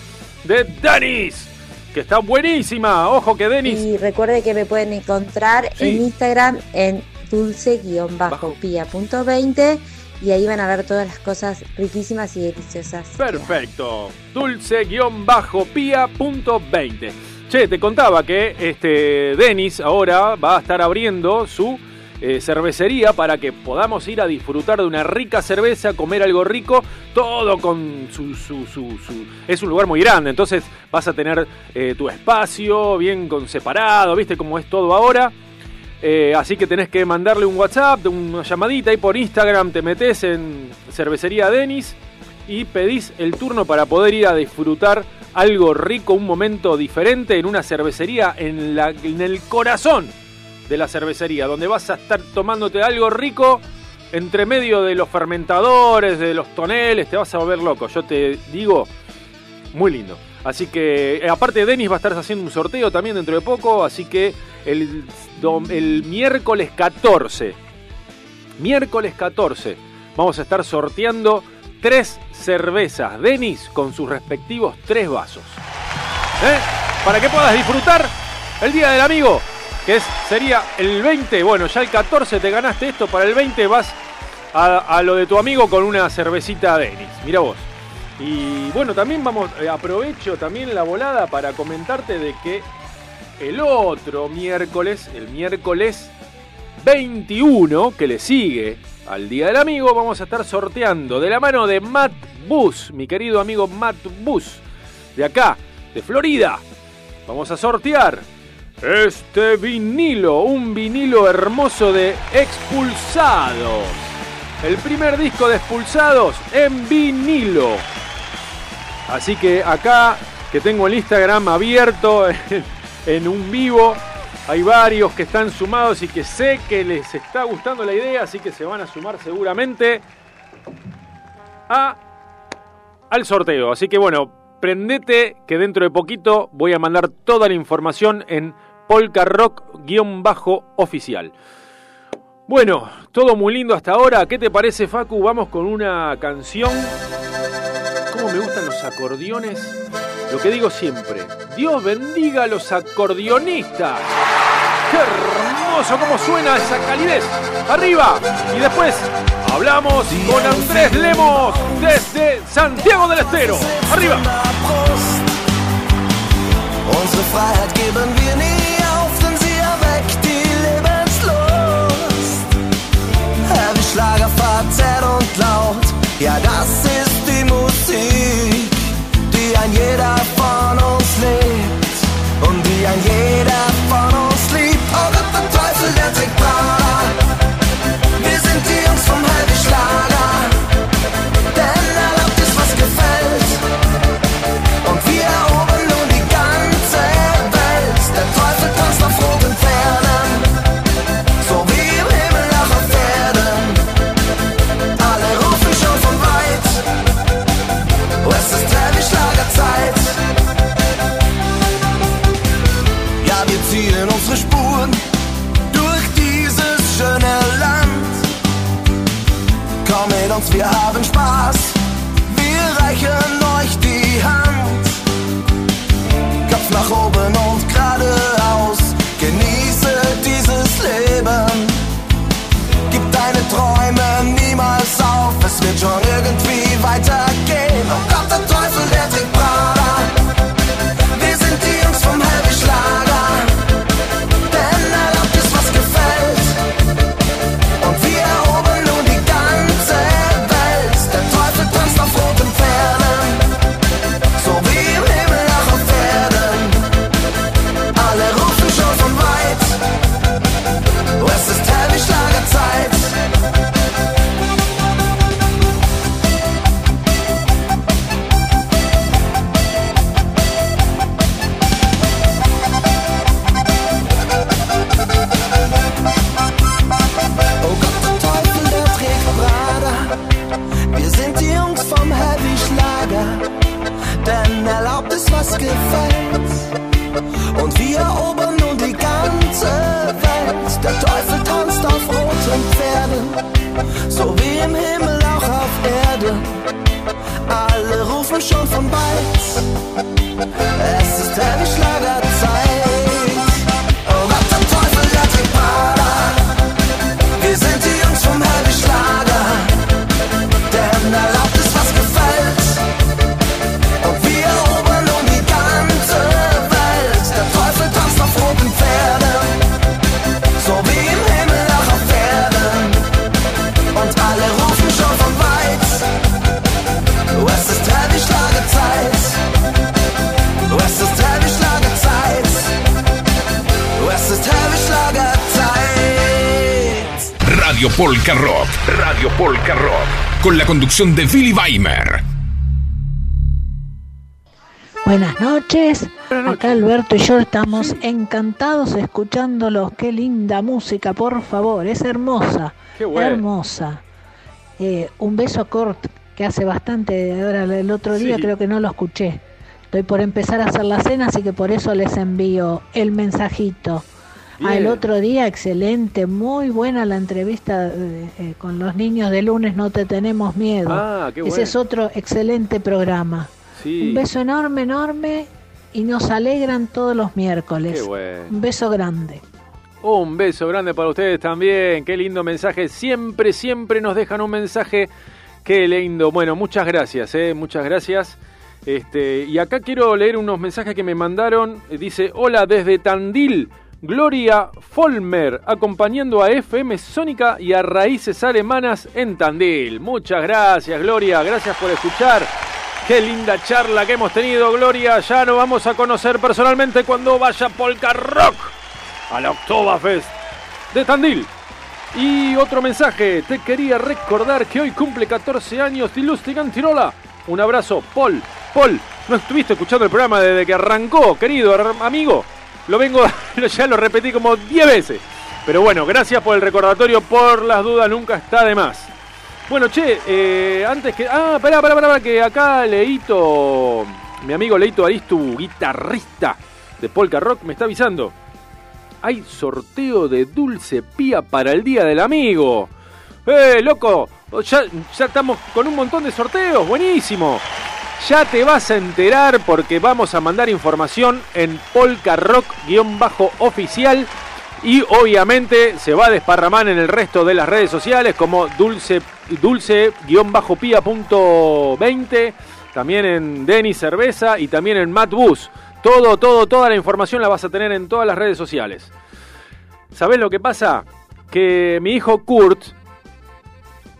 de Denis, que está buenísima. Ojo que Denis. Y recuerde que me pueden encontrar Sí. en Instagram en dulce-pia.20 y ahí van a ver todas las cosas riquísimas y deliciosas. Perfecto. Dulce-pia.20. Che, te contaba que este Denis ahora va a estar abriendo su eh, cervecería para que podamos ir a disfrutar de una rica cerveza, comer algo rico, todo con su... su- su- su- Es un lugar muy grande, entonces vas a tener eh, tu espacio bien con separado, viste cómo es todo ahora. Eh, así que tenés que mandarle un WhatsApp, una llamadita ahí por Instagram, te metes en Cervecería Denis y pedís el turno para poder ir a disfrutar algo rico, un momento diferente en una cervecería en, la, en el corazón de la cervecería, donde vas a estar tomándote algo rico entre medio de los fermentadores, de los toneles, te vas a volver loco. Yo te digo, muy lindo. Así que, eh, aparte, Denis va a estar haciendo un sorteo también dentro de poco. Así que el, el miércoles 14, miércoles 14, vamos a estar sorteando tres cervezas Denis con sus respectivos tres vasos. ¿Eh? Para que puedas disfrutar el Día del Amigo, que es, sería el 20. Bueno, ya el 14 te ganaste esto, para el 20 vas a, lo de tu amigo con una cervecita Denis. Mira vos. Y bueno, también vamos, eh, aprovecho también la volada para comentarte de que el otro miércoles, el miércoles 21, que le sigue al Día del Amigo, vamos a estar sorteando de la mano de Matt Bus, mi querido amigo Matt Bus, de acá, de Florida. Vamos a sortear este vinilo, un vinilo hermoso de Expulsados. El primer disco de Expulsados en vinilo. Así que acá, que tengo el Instagram abierto en, un vivo, hay varios que están sumados y que sé que les está gustando la idea, así que se van a sumar seguramente a, al sorteo. Así que bueno, prendete que dentro de poquito voy a mandar toda la información en Polka Rock-oficial. Bueno, todo muy lindo hasta ahora. ¿Qué te parece, Facu? Vamos con una canción. ¿Cómo me gustan los acordeones? Lo que digo siempre. Dios bendiga a los acordeonistas. ¡Qué hermoso cómo suena esa calidez! ¡Arriba! Y después hablamos con Andrés Lemos desde Santiago del Estero. ¡Arriba! Unsere Con la conducción de Billy Weimer. Buenas noches. Acá Alberto y yo estamos encantados escuchándolos. Qué linda música, por favor. Es hermosa. Qué bueno. Hermosa. Eh, un beso a Kurt, que hace bastante, ahora el otro día Sí. creo que no lo escuché. Estoy por empezar a hacer la cena, así que por eso les envío el mensajito. Ah, el Bien. otro día, excelente, muy buena la entrevista eh, eh, con los niños de lunes, no te tenemos miedo. Ah, qué Ese bueno. es otro excelente programa. Sí. Un beso enorme, enorme y nos alegran todos los miércoles. Qué bueno. Un beso grande. Un beso grande para ustedes también. Qué lindo mensaje. Siempre, siempre nos dejan un mensaje. Qué lindo. Bueno, muchas gracias, eh, muchas gracias. Este, y acá quiero leer unos mensajes que me mandaron. Eh, Dice, hola desde Tandil. Gloria Folmer, acompañando a FM Sónica y a Raíces Alemanas en Tandil. Muchas gracias, Gloria. Gracias por escuchar. Qué linda charla que hemos tenido, Gloria. Ya nos vamos a conocer personalmente cuando vaya Polka Rock a la Oktoberfest de Tandil. Y otro mensaje, te quería recordar que hoy cumple 14 años de Lustigan Tirola. Un abrazo, Paul. Paul, no estuviste escuchando el programa desde que arrancó, querido amigo. Lo vengo, ya lo repetí como 10 veces. Pero bueno, gracias por el recordatorio, por las dudas, nunca está de más. Bueno, che, eh, antes que. Ah, pará, pará, pará, que acá Leito, mi amigo Leito Aristu, guitarrista de Polka Rock, me está avisando. Hay sorteo de Dulce Pía para el Día del Amigo. ¡Eh, loco! Ya, ya estamos con un montón de sorteos, buenísimo. Ya te vas a enterar porque vamos a mandar información en Polka Rock-oficial y obviamente se va a desparramar en el resto de las redes sociales como dulce dulce-pía.20, también en Denis Cerveza y también en Matt Bus. Todo, todo, toda la información la vas a tener en todas las redes sociales. ¿Sabés lo que pasa? Que mi hijo Kurt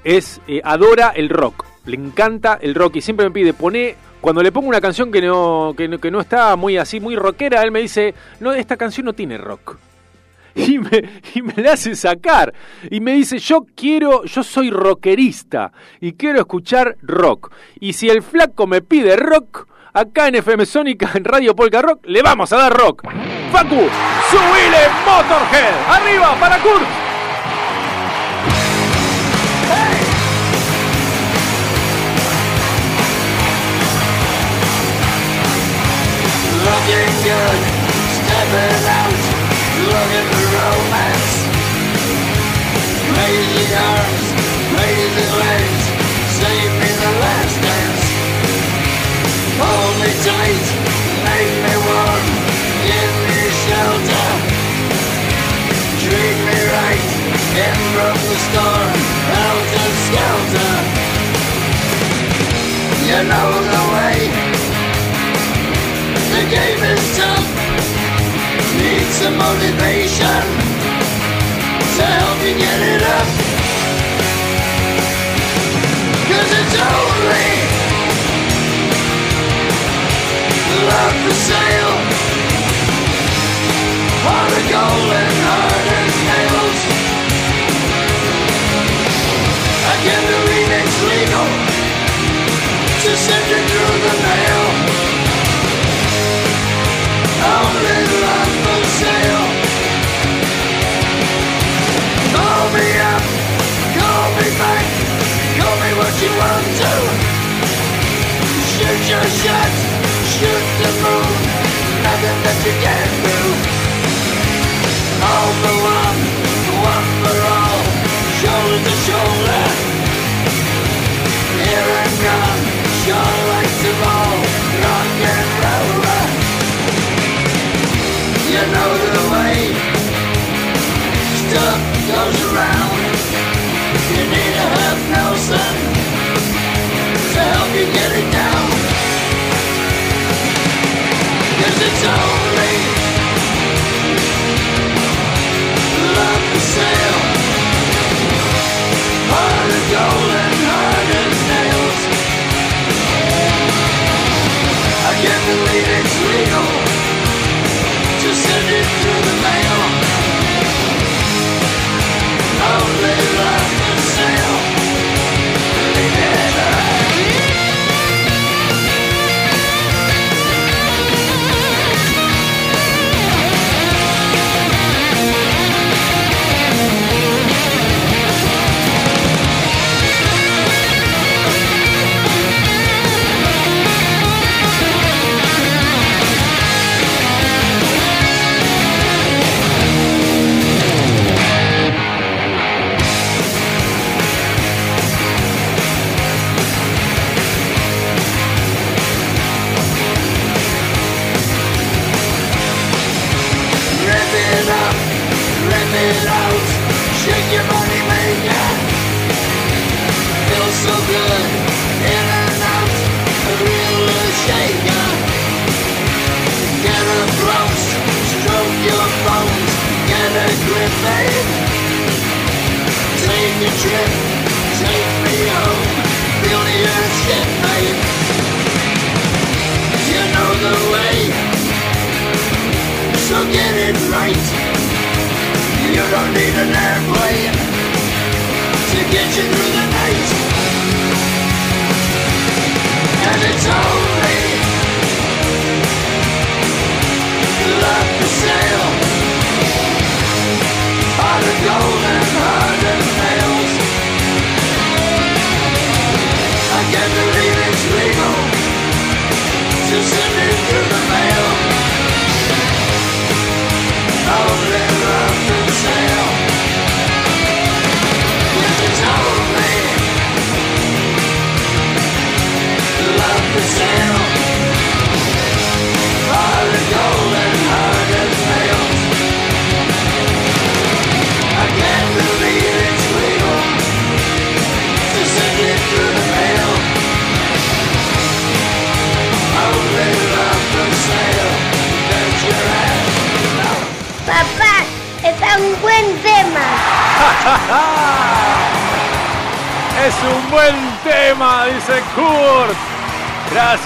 es eh, adora el rock, le encanta el rock y siempre me pide poné cuando le pongo una canción que no, que no que no está muy así muy rockera, él me dice no esta canción no tiene rock y me, y me la hace sacar. Y me dice yo quiero yo soy rockerista y quiero escuchar rock. Y si el flaco me pide rock acá en FM Sónica en Radio Polka Rock le vamos a dar rock Facu subile Motorhead. Arriba para Kurt looking good. Stepping out, looking for romance. Raising arms, raising legs. Save me the last dance. Hold me tight, make me warm. Give me shelter. Treat me right, in from the storm. Out of shelter You know the way some motivation to help you get it up. Cause it's only love for sale. Heart of gold and heart as nails. I can't believe it's legal to send it through the mail. You want to. Shoot your shot, shoot the moon, nothing that you can't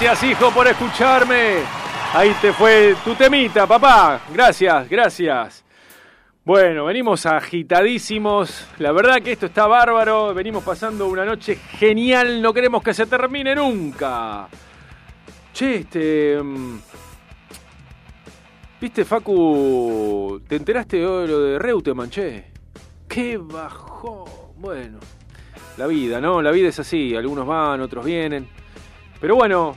Gracias, hijo, por escucharme. Ahí te fue tu temita, papá. Gracias, gracias. Bueno, venimos agitadísimos. La verdad que esto está bárbaro. Venimos pasando una noche genial. No queremos que se termine nunca. Che, este. mm, ¿Viste, Facu? ¿Te enteraste de lo de Reutemann, che? ¡Qué bajó! Bueno, la vida, ¿no? La vida es así. Algunos van, otros vienen. Pero bueno,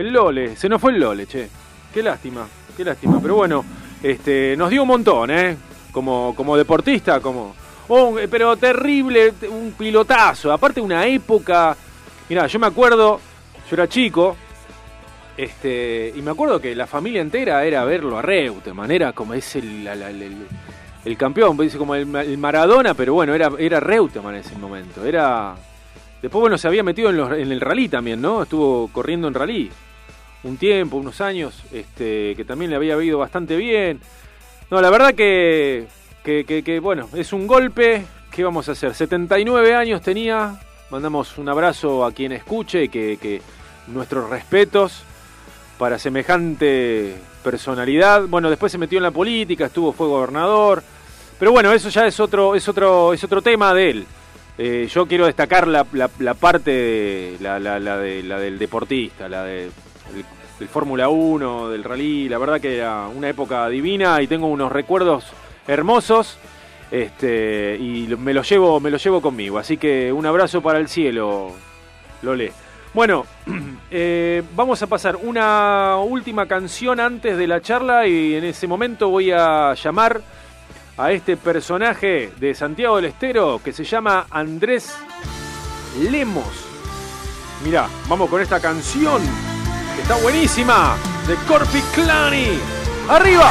el Lole. Se nos fue el Lole, che. Qué lástima, qué lástima. Pero bueno, este, nos dio un montón, ¿eh? Como, como deportista, como... Oh, pero terrible, un pilotazo. Aparte una época... Mirá, yo me acuerdo, yo era chico, este, y me acuerdo que la familia entera era verlo a Reutemann, era como es el, el- el campeón, dice como el, Ma- el Maradona, pero bueno, era, era Reutemann en ese momento. Era. Después, bueno, se había metido en, los- en el rally también, ¿no? Estuvo corriendo en rally un tiempo, unos años, este, que también le había ido bastante bien. No, la verdad que, que, bueno, es un golpe. ¿Qué vamos a hacer? 79 años tenía. Mandamos un abrazo a quien escuche y que, nuestros respetos para semejante personalidad. Bueno, después se metió en la política, estuvo, fue gobernador. Pero bueno, eso ya es otro, es otro, es otro tema de él. Eh, yo quiero destacar la, parte de, la- la de- la del deportista, la de, del, Fórmula 1, del rally. La verdad que era una época divina y tengo unos recuerdos hermosos. Este, y me lo llevo, me lo llevo conmigo. Así que un abrazo para el cielo, Lole. Bueno, eh, vamos a pasar una última canción antes de la charla y en ese momento voy a llamar a este personaje de Santiago del Estero que se llama Andrés Lemos. Mirá, vamos con esta canción está buenísima de Corpi Clani. ¡Arriba!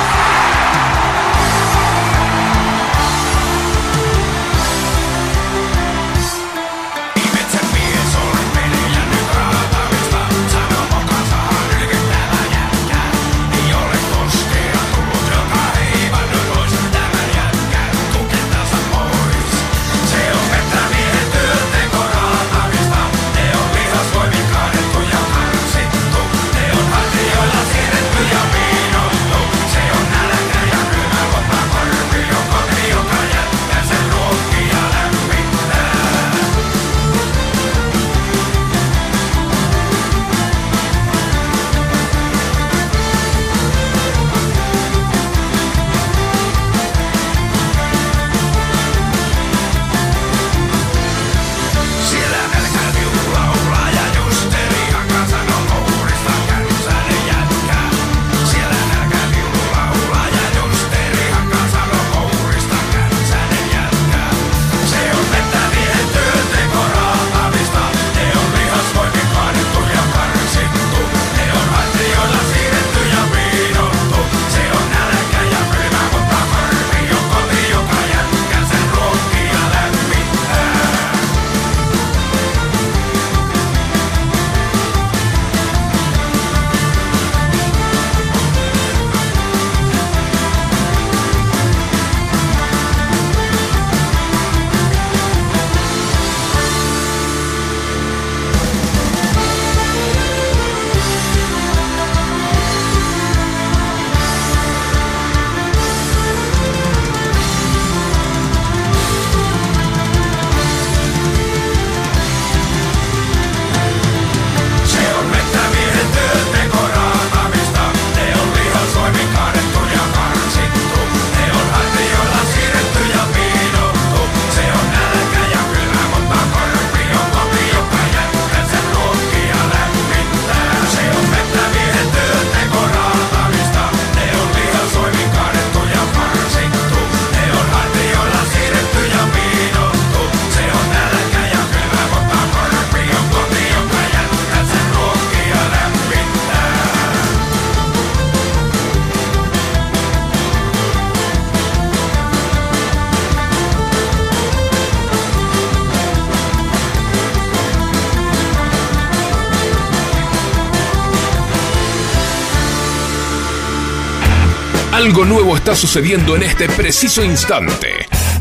Algo nuevo está sucediendo en este preciso instante.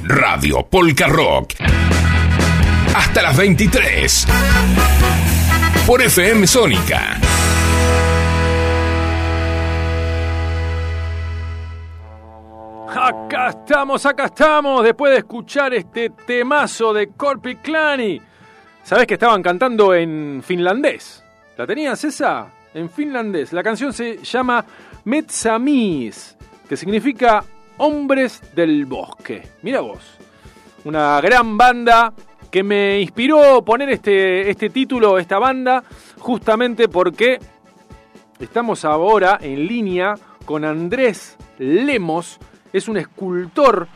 Radio Polka Rock. Hasta las 23. Por FM Sónica. Acá estamos, acá estamos, después de escuchar este temazo de Corpi Clani. ¿Sabés que estaban cantando en finlandés? ¿La tenías esa? En finlandés. La canción se llama Metsamis, que significa Hombres del Bosque. Mira vos. Una gran banda que me inspiró poner este, este título, esta banda, justamente porque estamos ahora en línea con Andrés Lemos. Es un escultor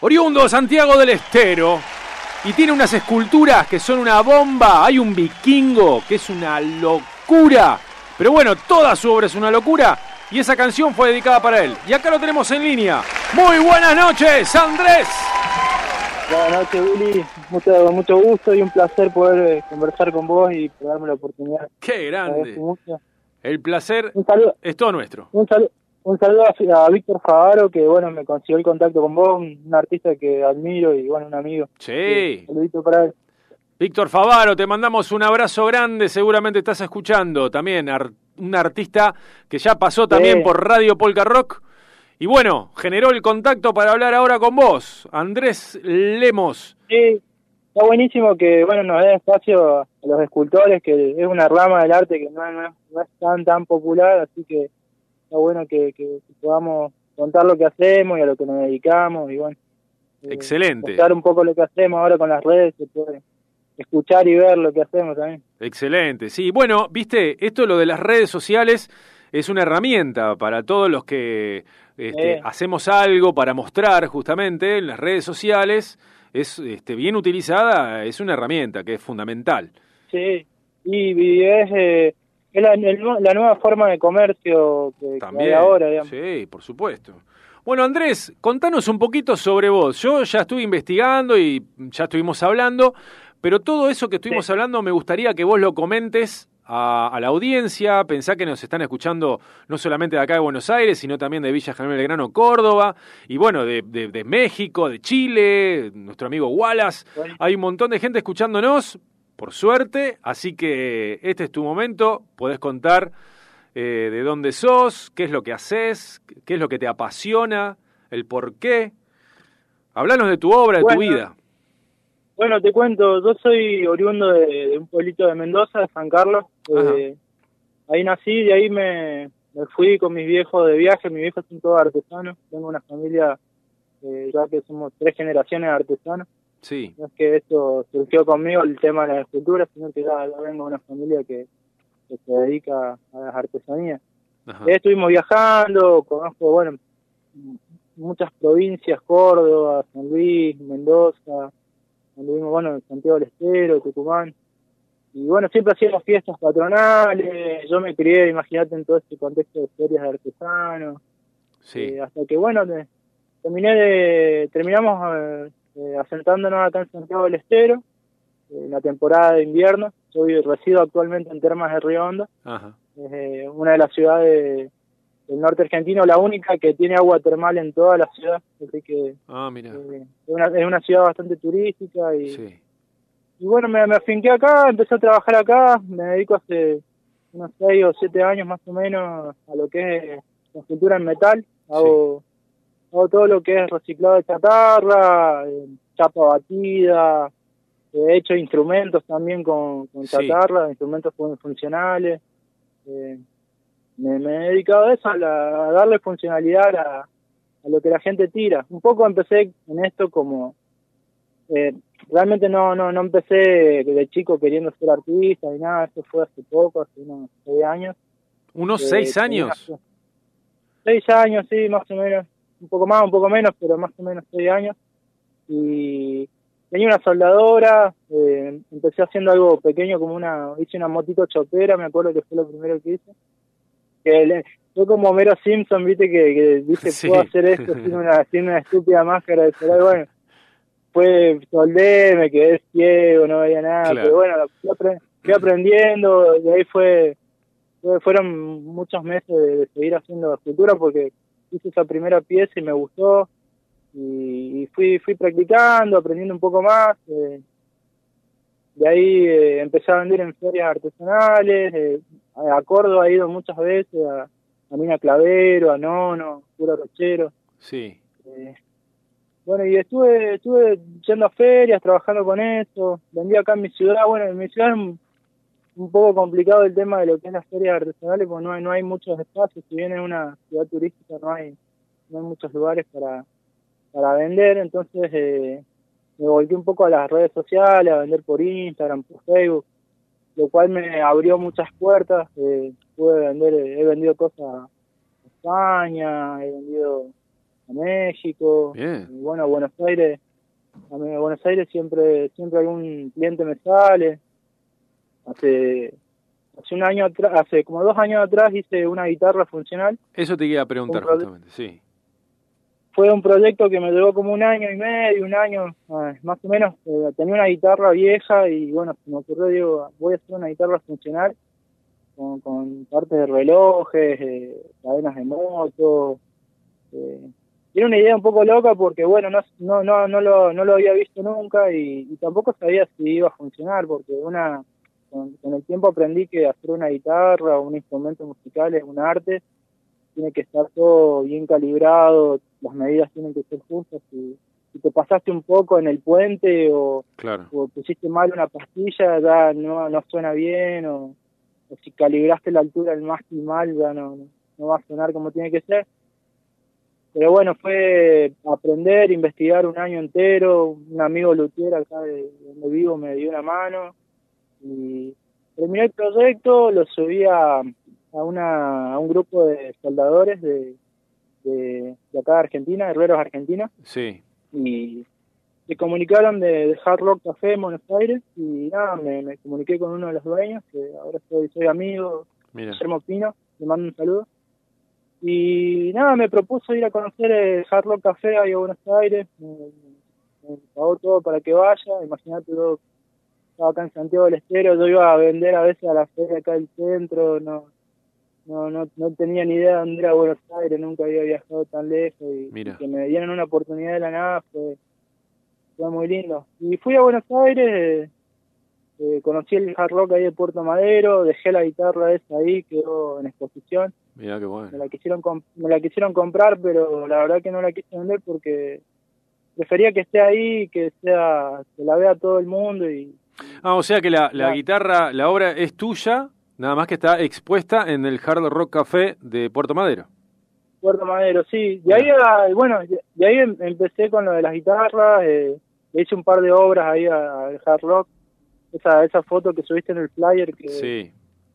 oriundo de Santiago del Estero y tiene unas esculturas que son una bomba. Hay un vikingo que es una locura. Pero bueno, toda su obra es una locura y esa canción fue dedicada para él. Y acá lo tenemos en línea. Muy buenas noches, Andrés. Buenas noches, Willy. Mucho, mucho gusto y un placer poder eh, conversar con vos y darme la oportunidad. Qué grande. El placer Un saludo, es todo nuestro. un saludo, un saludo a, a Víctor Favaro, que bueno, me consiguió el contacto con vos, un, un artista que admiro y bueno, un amigo. Sí. saludito para él. Víctor Favaro, te mandamos un abrazo grande, seguramente estás escuchando también, ar- un artista que ya pasó también Sí. por Radio Polka Rock. Y bueno, generó el contacto para hablar ahora con vos, Andrés Lemos. Sí, está buenísimo que bueno nos den espacio a los escultores, que es una rama del arte que no, no- no es tan tan popular, así que está bueno que, que- podamos contar lo que hacemos y a lo que nos dedicamos y bueno. eh, Excelente. Mostrar un poco lo que hacemos ahora con las redes, se puede escuchar y ver lo que hacemos también. Excelente, sí. Bueno, viste, esto lo de las redes sociales es una herramienta para todos los que este, Eh. hacemos algo para mostrar justamente en las redes sociales. Es este, bien utilizada, es una herramienta que es fundamental. Sí, y, es, eh, es la, el la nueva forma de comercio que, que hay También. ahora, digamos. Sí, por supuesto. Bueno, Andrés, contanos un poquito sobre vos. Yo ya estuve investigando y ya estuvimos hablando, pero todo eso que estuvimos hablando me gustaría que vos lo comentes a, a la audiencia. Pensá que nos están escuchando no solamente de acá de Buenos Aires, sino también de Villa General Belgrano, Córdoba, y bueno, de, de- de México, de Chile, nuestro amigo Wallace. Hay un montón de gente escuchándonos, por suerte, así que este es tu momento, podés contar eh, de dónde sos, qué es lo que haces, qué es lo que te apasiona, el por qué. Hablanos de tu obra, de tu vida. Bueno, te cuento, yo soy oriundo de, de un pueblito de Mendoza, de San Carlos. Eh, ahí nací, de ahí me, me fui con mis viejos de viaje. Mis viejos son todos artesanos. Tengo una familia, eh, ya que somos tres generaciones de artesanos. Sí. No es que esto surgió conmigo el tema de la escultura, sino que ya, ya vengo de una familia que, que se dedica a las artesanías. Ajá. Eh, estuvimos viajando, conozco, bueno, muchas provincias, Córdoba, San Luis, Mendoza, anduvimos, bueno, en Santiago del Estero, Tucumán. Y bueno, siempre hacíamos fiestas patronales, yo me crié, imagínate, en todo este contexto de ferias de artesanos. Sí. Eh, hasta que, bueno, te- terminé de, terminamos eh, eh, asentándonos acá en Santiago del Estero, eh, en la temporada de invierno. Yo resido actualmente en Termas de Río Hondo Ajá. una de las ciudades del norte argentino, la única que tiene agua termal en toda la ciudad, así que Ah, mira. eh, es, una, es una ciudad bastante turística y, Sí. y bueno, me, me afinqué acá, empecé a trabajar acá, me dedico hace unos seis o siete años más o menos a lo que es escultura en metal, hago, hago todo lo que es reciclado de chatarra, eh, chapa batida, he hecho instrumentos también con, con Sí. chatarra, instrumentos fun- funcionales. eh, me, me he dedicado a eso, a, la- a darle funcionalidad a, a lo que la gente tira. Un poco empecé en esto como... eh, realmente no, no, no empecé de chico queriendo ser artista ni nada, eso fue hace poco, hace unos seis años. ¿Unos Eh, seis años? Seis años, sí, más o menos. Un poco más, un poco menos, pero más o menos seis años. Y tenía una soldadora, eh, empecé haciendo algo pequeño, como una, hice una motito chopera, me acuerdo que fue lo primero que hice. Que le- fue como Mero Simpson, viste, que, que dice, Sí. puedo hacer esto sin una, sin una estúpida máscara de soldar. Bueno, fue, soldé, me quedé ciego, no veía nada, Claro. pero bueno, fui, apre- fui aprendiendo, de ahí fue, fue- fueron muchos meses de, de seguir haciendo escultura porque hice esa primera pieza y me gustó y, y fui fui practicando, aprendiendo un poco más. eh, de ahí eh, empecé a vender en ferias artesanales, eh, a Córdoba he ido muchas veces, a, a Mina Clavero, a Nono, Pura Rochero. Sí. Eh, bueno, y estuve, estuve yendo a ferias, trabajando con eso, vendí acá en mi ciudad, bueno, en mi ciudad es un, un poco complicado el tema de lo que es las ferias artesanales, porque no hay, no hay muchos espacios, si bien es una ciudad turística, no hay, no hay muchos lugares para, para vender, entonces eh, me volví un poco a las redes sociales, a vender por Instagram, por Facebook, lo cual me abrió muchas puertas, eh, pude vender, he vendido cosas a España, he vendido a México, Bien. y bueno, a Buenos Aires, a Buenos Aires siempre, siempre algún cliente me sale. Hace, hace un año atrás, hace como dos años atrás hice una guitarra funcional. Eso te iba a preguntar justamente, sí. Fue un proyecto que me llevó como un año y medio, un año, ah, más o menos. eh, tenía una guitarra vieja y bueno, se me ocurrió, digo, voy a hacer una guitarra funcional. con, con partes de relojes, eh, cadenas de moto. Eh, tiene una idea un poco loca porque, bueno, no, no, no, no, lo, no lo había visto nunca y, y tampoco sabía si iba a funcionar porque una con, con el tiempo aprendí que hacer una guitarra o un instrumento musical es un arte, tiene que estar todo bien calibrado, las medidas tienen que ser justas y si te pasaste un poco en el puente o, Claro. o pusiste mal una pastilla ya no, no suena bien o, o si calibraste la altura del mástil mal ya no, no, no va a sonar como tiene que ser. Pero bueno, fue aprender, investigar un año entero, un amigo luthier acá de donde vivo me dio una mano y terminé el proyecto, lo subí a, a, una, a un grupo de soldadores de, de, de acá de Argentina, herreros argentinos, Sí. y se comunicaron de, de Hard Rock Café en Buenos Aires y nada, me, me comuniqué con uno de los dueños, que ahora soy, soy amigo, Mira. Guillermo Pino, le mando un saludo. Y nada, me propuso ir a conocer el Hard Rock Café ahí a Buenos Aires, me, me pagó todo para que vaya, imagínate, yo estaba acá en Santiago del Estero, yo iba a vender a veces a la feria acá del centro, no no no, no tenía ni idea de dónde era Buenos Aires, nunca había viajado tan lejos y, que me dieran una oportunidad de la nada fue, fue muy lindo. Y fui a Buenos Aires, eh, conocí el hard rock ahí de Puerto Madero, dejé la guitarra esa ahí, quedó en exposición. Mira qué bueno. Me la quisieron me la quisieron comprar, pero la verdad que no la quise vender porque prefería que esté ahí, que sea que la vea todo el mundo y Ah, o sea que la, la Claro. guitarra, la obra es tuya, nada más que está expuesta en el Hard Rock Café de Puerto Madero. Puerto Madero, sí. De ahí, a- bueno, de ahí em- empecé con lo de las guitarras, eh, hice un par de obras ahí al hard rock. Esa, esa foto que subiste en el flyer, que Sí.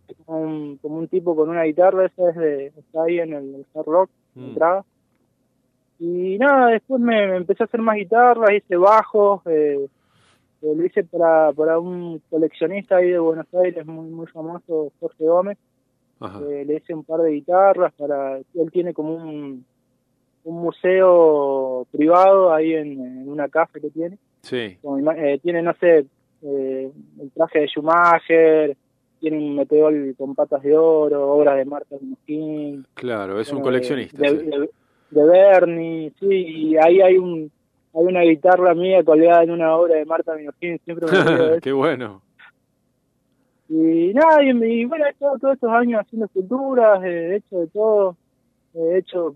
es como un, como un tipo con una guitarra, esa es de, está ahí en el, hard rock, Mm. entrada. Y nada, después me, me empecé a hacer más guitarras, hice bajos, eh, lo hice para, para un coleccionista ahí de Buenos Aires muy, muy famoso, Jorge Gómez. Eh, le hice un par de guitarras para él tiene como un, un museo privado ahí en, en una casa que tiene Sí. Como eh, tiene no sé eh, el traje de Schumacher tiene un meteor con patas de oro obras de Marta King Claro, es un coleccionista. de, sí. de, de Bernie sí y ahí hay un hay una guitarra mía colgada en una obra de Marta Minujín siempre me qué bueno. Y nada, y, y bueno, he estado todos estos años haciendo esculturas, he hecho de todo, he hecho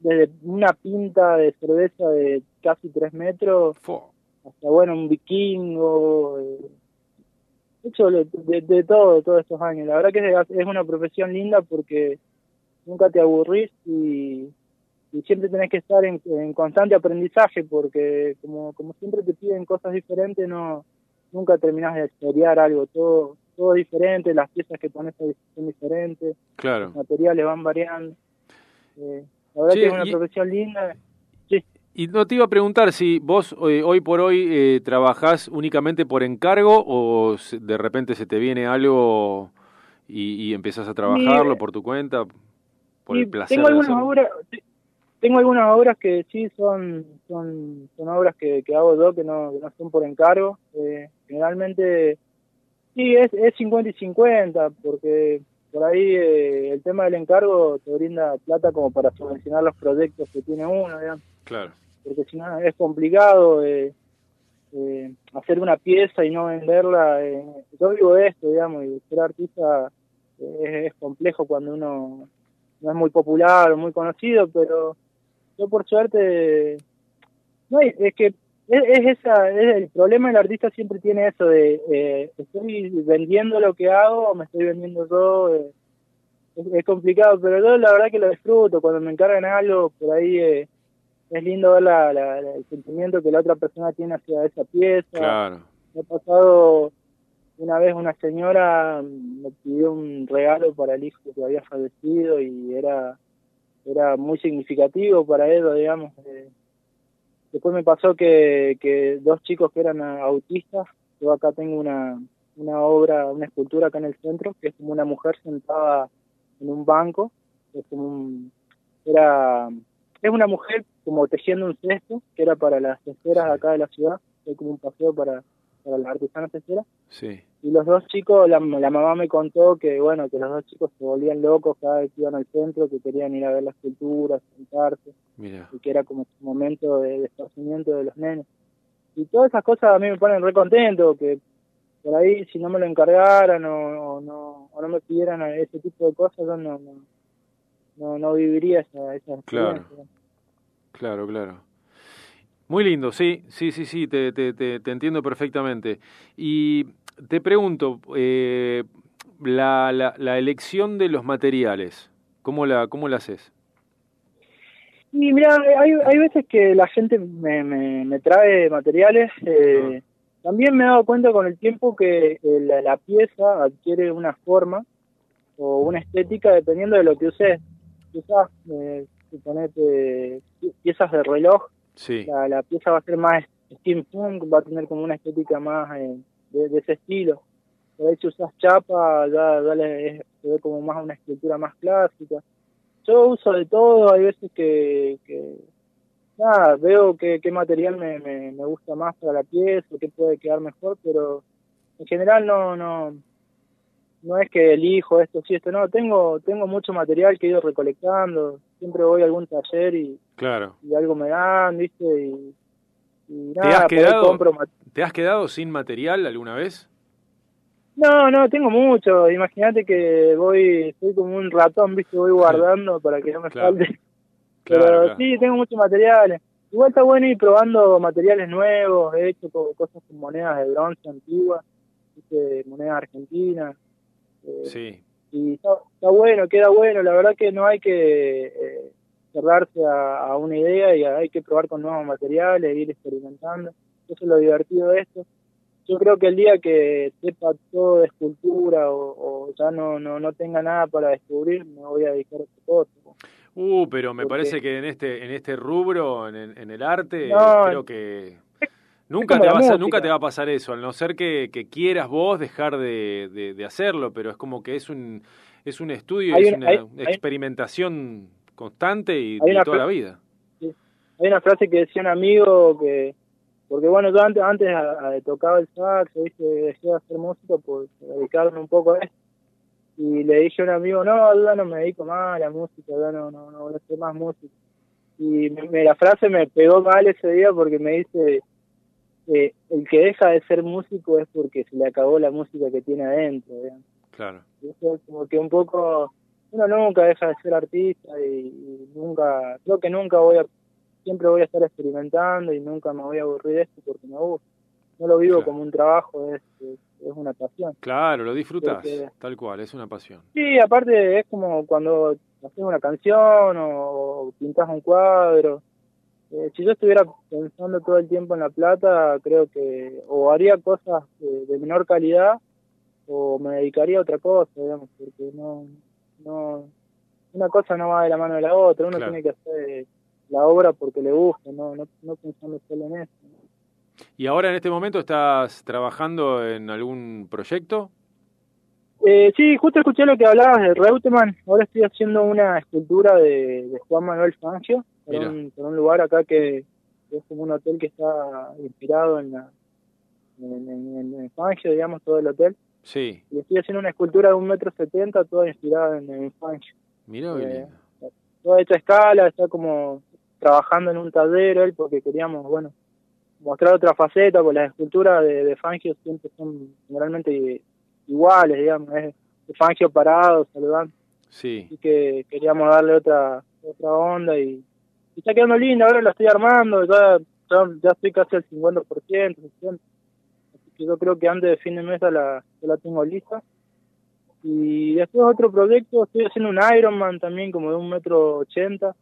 desde una pinta de cerveza de casi tres metros hasta, bueno, un vikingo, eh, he hecho de, de- de todo todos estos años. La verdad que es, es una profesión linda porque nunca te aburrís y, y siempre tenés que estar en, en constante aprendizaje porque como, como siempre te piden cosas diferentes, no nunca terminás de estudiar algo, todo todo diferente, las piezas que pones son diferentes, Claro. los materiales van variando. Eh, la verdad Sí, que es una y- profesión linda. Y no te iba a preguntar si vos eh, hoy por hoy eh, trabajás únicamente por encargo o de repente se te viene algo y, y empezás a trabajarlo por tu cuenta, por el placer tengo algunas obras tengo algunas obras que sí son son, son obras que, que hago yo que no, que no son por encargo eh, generalmente sí es es 50 y 50 porque por ahí eh, el tema del encargo te brinda plata como para subvencionar los proyectos que tiene uno digamos Claro. porque si no es complicado eh, eh, hacer una pieza y no venderla. eh, yo vivo de esto, digamos, y ser artista eh, es, es complejo cuando uno no es muy popular o muy conocido, pero yo por suerte, no es, que es, es esa, es el problema del artista siempre tiene eso de eh, estoy vendiendo lo que hago o me estoy vendiendo yo. eh, es, es complicado, pero yo la verdad que lo disfruto. Cuando me encargan algo, por ahí eh, es lindo ver la, la- la- el sentimiento que la otra persona tiene hacia esa pieza. Claro. Me ha pasado una vez una señora mm, me pidió un regalo para el hijo que había fallecido y era era muy significativo para ella, digamos. eh. Después me pasó que, que dos chicos que eran autistas, yo acá tengo una, una obra, una escultura acá en el centro, que es como una mujer sentada en un banco, es como un, era, es una mujer como tejiendo un cesto, que era para las esferas de acá de la ciudad, hay como un paseo para, para la artesana cestera. Sí. Y los dos chicos, la, la mamá me contó que, bueno, que los dos chicos se volvían locos cada vez que iban al centro, que querían ir a ver las culturas, sentarse, Mira. y que era como un momento de, de esparcimiento de los nenes. Y todas esas cosas a mí me ponen re contento, que por ahí si no me lo encargaran o, o no, o no me pidieran ese tipo de cosas, yo no, no, no, no viviría esa, esa Claro. experiencia. Claro, claro. Muy lindo, sí, sí, sí, sí, te, te, te, te entiendo perfectamente. Y te pregunto, eh, la, la, la elección de los materiales, ¿cómo la, cómo la haces? Y mira, hay, hay veces que la gente me, me, me trae materiales. eh, También me he dado cuenta con el tiempo que eh, la, la pieza adquiere una forma o una estética dependiendo de lo que uses. Si usas, eh, suponete, piezas de reloj, Sí. la, pieza va a ser más steampunk, va a tener como una estética más eh, de, de ese estilo. Por ahí si usas chapa, ya, ya le- se ve como más una escultura más clásica. Yo uso de todo, hay veces que, que nada, veo qué, qué material me, me, me gusta más para la pieza, qué puede quedar mejor, pero en general no, no, no es que elijo esto sí, esto no, tengo, tengo mucho material que he ido recolectando, siempre voy a algún taller y, Claro. y algo me dan, viste, y, y ¿Te nada, has quedado, compro ¿Te has quedado sin material alguna vez? No, no, tengo mucho, imagínate que voy, soy como un ratón, viste, voy guardando para que no me Claro. falte. Claro, Pero claro. sí, tengo muchos materiales. Igual está bueno ir probando materiales nuevos, he hecho co- cosas con monedas de bronce antiguas, monedas argentinas. Eh, Sí. y está, está bueno, queda bueno. La verdad que no hay que eh, cerrarse a, a una idea y hay que probar con nuevos materiales, ir experimentando. Eso es lo divertido de esto. Yo creo que el día que sepa todo de escultura o, o ya no, no, no tenga nada para descubrir, me voy a dedicar a otra cosa. Uh, pero me Porque- parece que en este, en este rubro, en, el- en el arte, No, creo que nunca te, vas a- nunca te va a pasar eso, al no ser que, que quieras vos dejar de, de- de hacerlo, pero es como que es un, es un estudio, Hay es una- hay- experimentación constante y, una toda la vida. Hay una frase que decía un amigo que, porque bueno, yo antes, antes a- a- tocaba el sax, ¿viste? dejé de hacer música por dedicarme un poco a esto. Y le dije a un amigo, no, yo ya no me dedico más a la música, ya no, no, no voy a hacer más música. Y me, me- la frase me pegó mal ese día porque me dice, eh, el que deja de ser músico es porque se le acabó la música que tiene adentro. Claro. Y eso es como que un poco, uno nunca deja de ser artista y, y nunca, creo que nunca voy a, siempre voy a estar experimentando y nunca me voy a aburrir de esto porque me gusta. No lo vivo Claro. como un trabajo, es, es, es una pasión. Claro, lo disfrutas, Porque- tal cual, es una pasión. Sí, aparte es como cuando haces una canción o pintas un cuadro. Eh, si yo estuviera pensando todo el tiempo en la plata, creo que o haría cosas de, de menor calidad o me dedicaría a otra cosa, digamos, porque no, no, una cosa no va de la mano de la otra, uno Claro. tiene que hacer la obra porque le gusta, no, no, no pensando solo en eso. ¿Y ahora en este momento estás trabajando en algún proyecto? Eh, sí, justo escuché lo que hablabas de Reutemann. Ahora estoy haciendo una escultura de, de Juan Manuel Fangio Mira. un, lugar acá que, es como un hotel que está inspirado en, la, en, en- en Fangio, digamos, todo el hotel. Sí, Y estoy haciendo una escultura de un metro setenta, toda inspirada en, en Fangio. mira qué Eh. Toda hecha escala, está como trabajando en un taller él porque queríamos, bueno, mostrar otra faceta, porque las esculturas de, de Fangio siempre son generalmente iguales, digamos, es de Fangio parado, saludando. Sí, Así que queríamos darle otra otra onda y está quedando lindo, ahora lo estoy armando, ya, ya, ya estoy casi al 50%, 60%. Así que yo creo que antes de fin de mes ya la, ya la tengo lista. Y después otro proyecto, estoy haciendo un Ironman también como de un metro ochenta,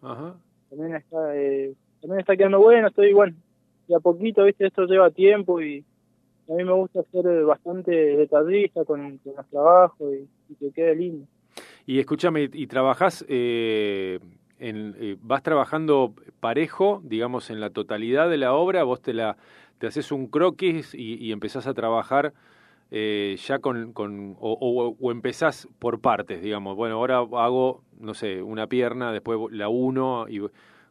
también está, eh, también está quedando bueno, estoy bueno, de a poquito, viste, esto lleva tiempo y a mí me gusta ser bastante detallista con, con los trabajos y, y que quede lindo. Y escúchame, ¿y trabajás, eh, en, eh, vas trabajando parejo, digamos, en la totalidad de la obra? ¿Vos te la te haces un croquis y, y empezás a trabajar eh, ya con, con o, o- o empezás por partes, digamos? Bueno, ahora hago, no sé, una pierna, después la uno, y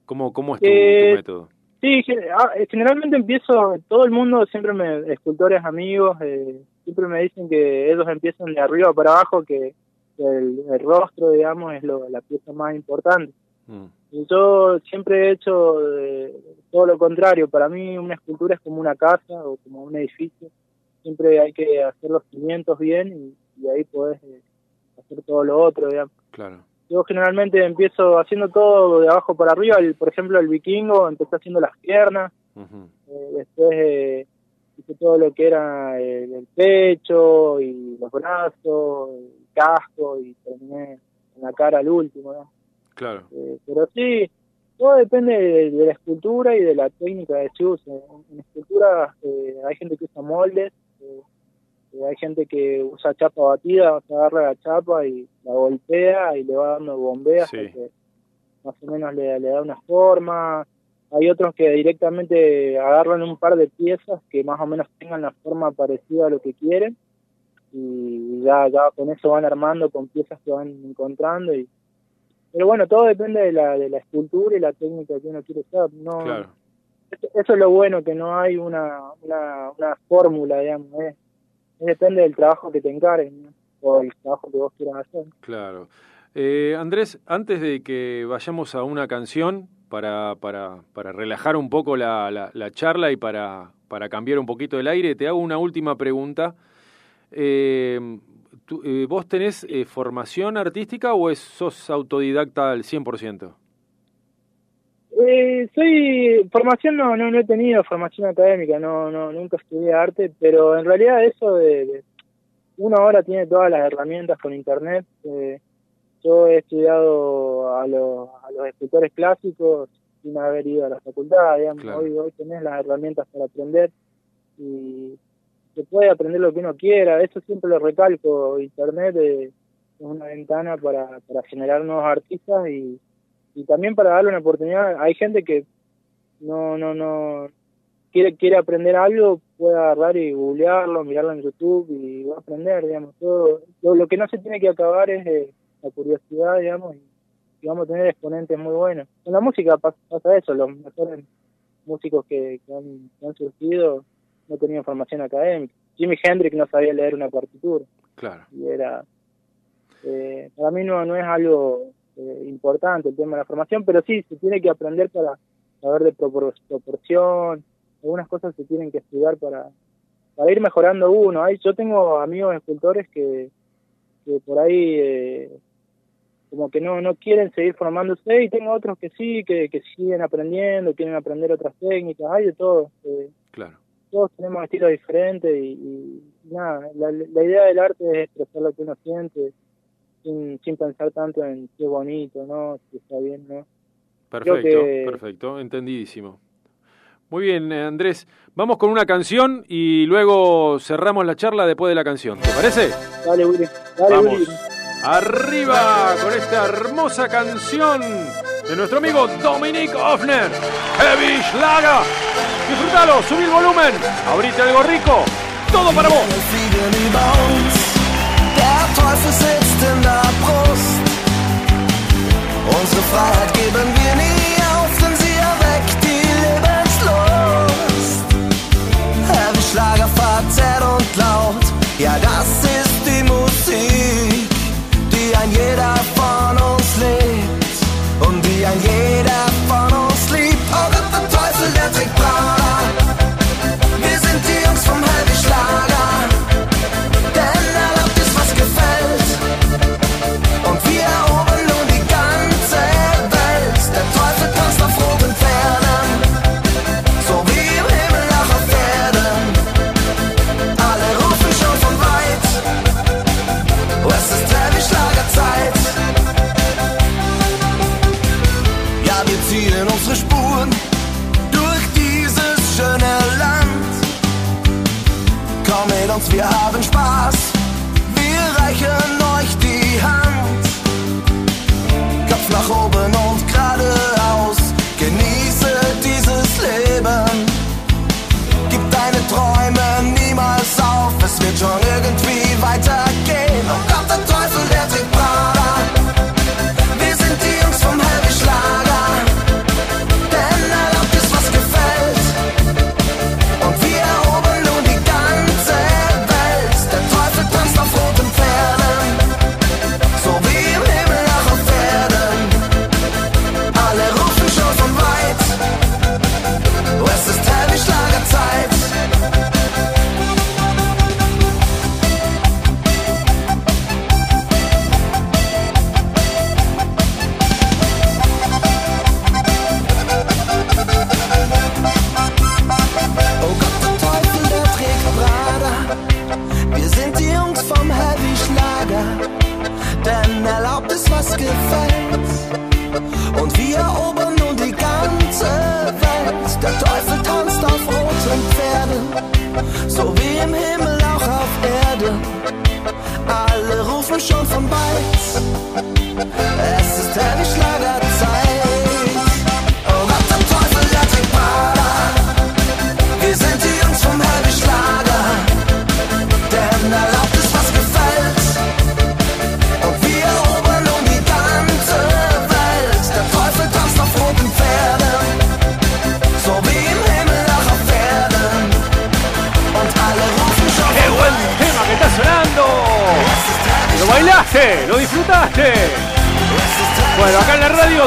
¿cómo, cómo es tu, tu Eh, método? Sí, ah, eh, generalmente empiezo, todo el mundo, siempre me, escultores amigos, eh, siempre me dicen que ellos empiezan de arriba para abajo, que el, el rostro, digamos, es lo, la pieza más importante. Y yo siempre he hecho eh, todo lo contrario. Para mí una escultura es como una casa o como un edificio. Siempre hay que hacer los cimientos bien y, y ahí podés eh, hacer todo lo otro, digamos. Claro. Yo generalmente empiezo haciendo todo de abajo para arriba. El, por ejemplo, el vikingo, empecé haciendo las piernas. eh, después eh, hice todo lo que era el, el pecho y los brazos, el casco y terminé en la cara al último. ¿no? Claro. Eh, pero sí, todo depende de, de la escultura y de la técnica que se use. En, en escultura eh, hay gente que usa moldes, eh, hay gente que usa chapa batida, o sea, agarra la chapa y la golpea y le va dando bombea hasta Sí. que más o menos le, le da una forma. Hay otros que directamente agarran un par de piezas que más o menos tengan la forma parecida a lo que quieren y ya, ya con eso van armando con piezas que van encontrando y pero bueno todo depende de la de la escultura y la técnica que uno quiere usar no Claro. eso, eso es lo bueno que no hay una una, una fórmula digamos es depende del trabajo que te encarguen ¿no? o el trabajo que vos quieras hacer Claro. Eh, Andrés, antes de que vayamos a una canción para, para, para relajar un poco la, la- la charla y para, para cambiar un poquito el aire, te hago una última pregunta. Eh, tú- eh, ¿Vos tenés eh, formación artística o es, sos autodidacta al 100%? Eh, soy formación no, no no he tenido formación académica no no nunca estudié arte pero en realidad eso de, de- uno ahora tiene todas las herramientas con internet eh, yo he estudiado a los a los escultores clásicos sin haber ido a la facultad digamos Claro. hoy hoy tenés las herramientas para aprender y se puede aprender lo que uno quiera. Eso siempre lo recalco. Internet es una ventana para para generar nuevos artistas y y también para darle una oportunidad. Hay gente que no no no quiere quiere aprender algo puede agarrar y googlearlo mirarlo en YouTube y va a aprender digamos. Todo lo, que no se tiene que acabar es eh, la curiosidad digamos y, vamos a tener exponentes muy buenos. En la música pas- pasa eso los mejores músicos que han surgido no tenían formación académica. Jimi Hendrix no sabía leer una partitura. Claro. y era eh, para mí no no es algo eh, importante el tema de la formación pero sí se tiene que aprender para saber de propor- proporción. Algunas cosas se tienen que estudiar para para ir mejorando uno. Hay, yo tengo amigos escultores que, que por ahí eh, como que no no quieren seguir formándose y tengo otros que sí que, que siguen aprendiendo quieren aprender otras técnicas. Hay de todo eh, Claro. Todos tenemos estilos diferentes y, y nada, la, la idea del arte es expresar lo que uno siente sin, sin pensar tanto en si es bonito, ¿no? Si está bien, ¿no? Perfecto, que- perfecto, entendidísimo. Muy bien, eh, Andrés. Vamos con una canción y luego cerramos la charla después de la canción. ¿Te parece? Dale, Willy. Dale, Vamos. Willy. Arriba con esta hermosa canción de nuestro amigo Dominic Hoffner, Heavy Schlager. Disfrútalo, subí el volumen, abrite algo rico, todo para vos. Der Teufel sitzt in der Brust. Unsere Freiheit geben wir nie auf, denn sie erweckt die Lebenslust. Heavy Schlager verzerrt und laut, ja das ist die Musik, die ein jeder von uns yang hidup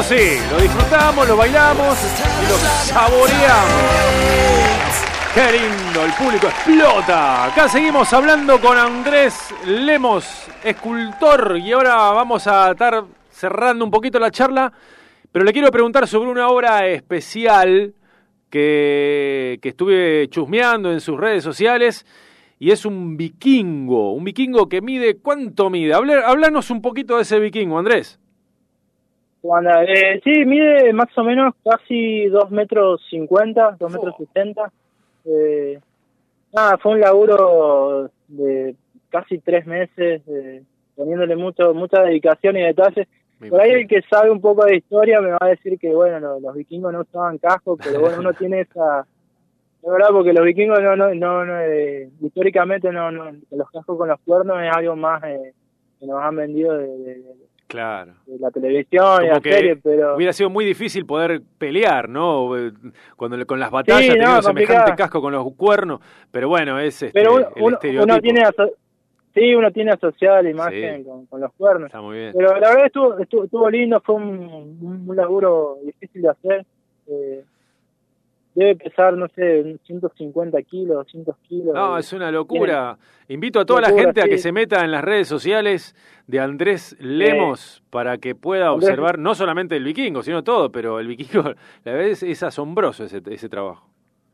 sí, lo disfrutamos, lo bailamos y lo saboreamos. ¡Qué lindo! El público explota. Acá seguimos hablando con Andrés Lemos, escultor, y ahora vamos a estar cerrando un poquito la charla, pero le quiero preguntar sobre una obra especial que, que estuve chusmeando en sus redes sociales y es un vikingo, un vikingo que mide, ¿cuánto mide? Habla- Hablanos un poquito de ese vikingo, Andrés. Cuando, eh, sí, mide más o menos casi 2 metros 50, 2 metros 60. Eh, nada, fue un laburo de casi tres meses, eh, poniéndole mucho mucha dedicación y detalles. Por ahí el que sabe un poco de historia me va a decir que, bueno, lo- los, vikingos no usaban casco, pero bueno, uno tiene esa... Es verdad, porque los vikingos no, no, no, no, eh, históricamente no, no, los cascos con los cuernos es algo más eh, que nos han vendido de, de- de- Claro. de la televisión y la serie, pero... hubiera sido muy difícil poder pelear, ¿no? Eh, Cuando con las batallas Sí, no, teniendo semejante casco con los cuernos, pero bueno, es este, Pero uno, el uno- estereotipo. uno tiene sí, uno tiene asociada la imagen Sí. con, con los cuernos. Está muy bien. Pero la verdad estuvo, estuvo, estuvo lindo, fue un, un, un laburo difícil de hacer. Eh, debe pesar, no sé, 150 kilos, 200 kilos. No, es una locura. Invito a toda la gente a que se meta en las redes sociales de Andrés Lemos para que pueda Andrés- observar no solamente el vikingo, sino todo, pero el vikingo, la verdad es, es asombroso ese, ese trabajo.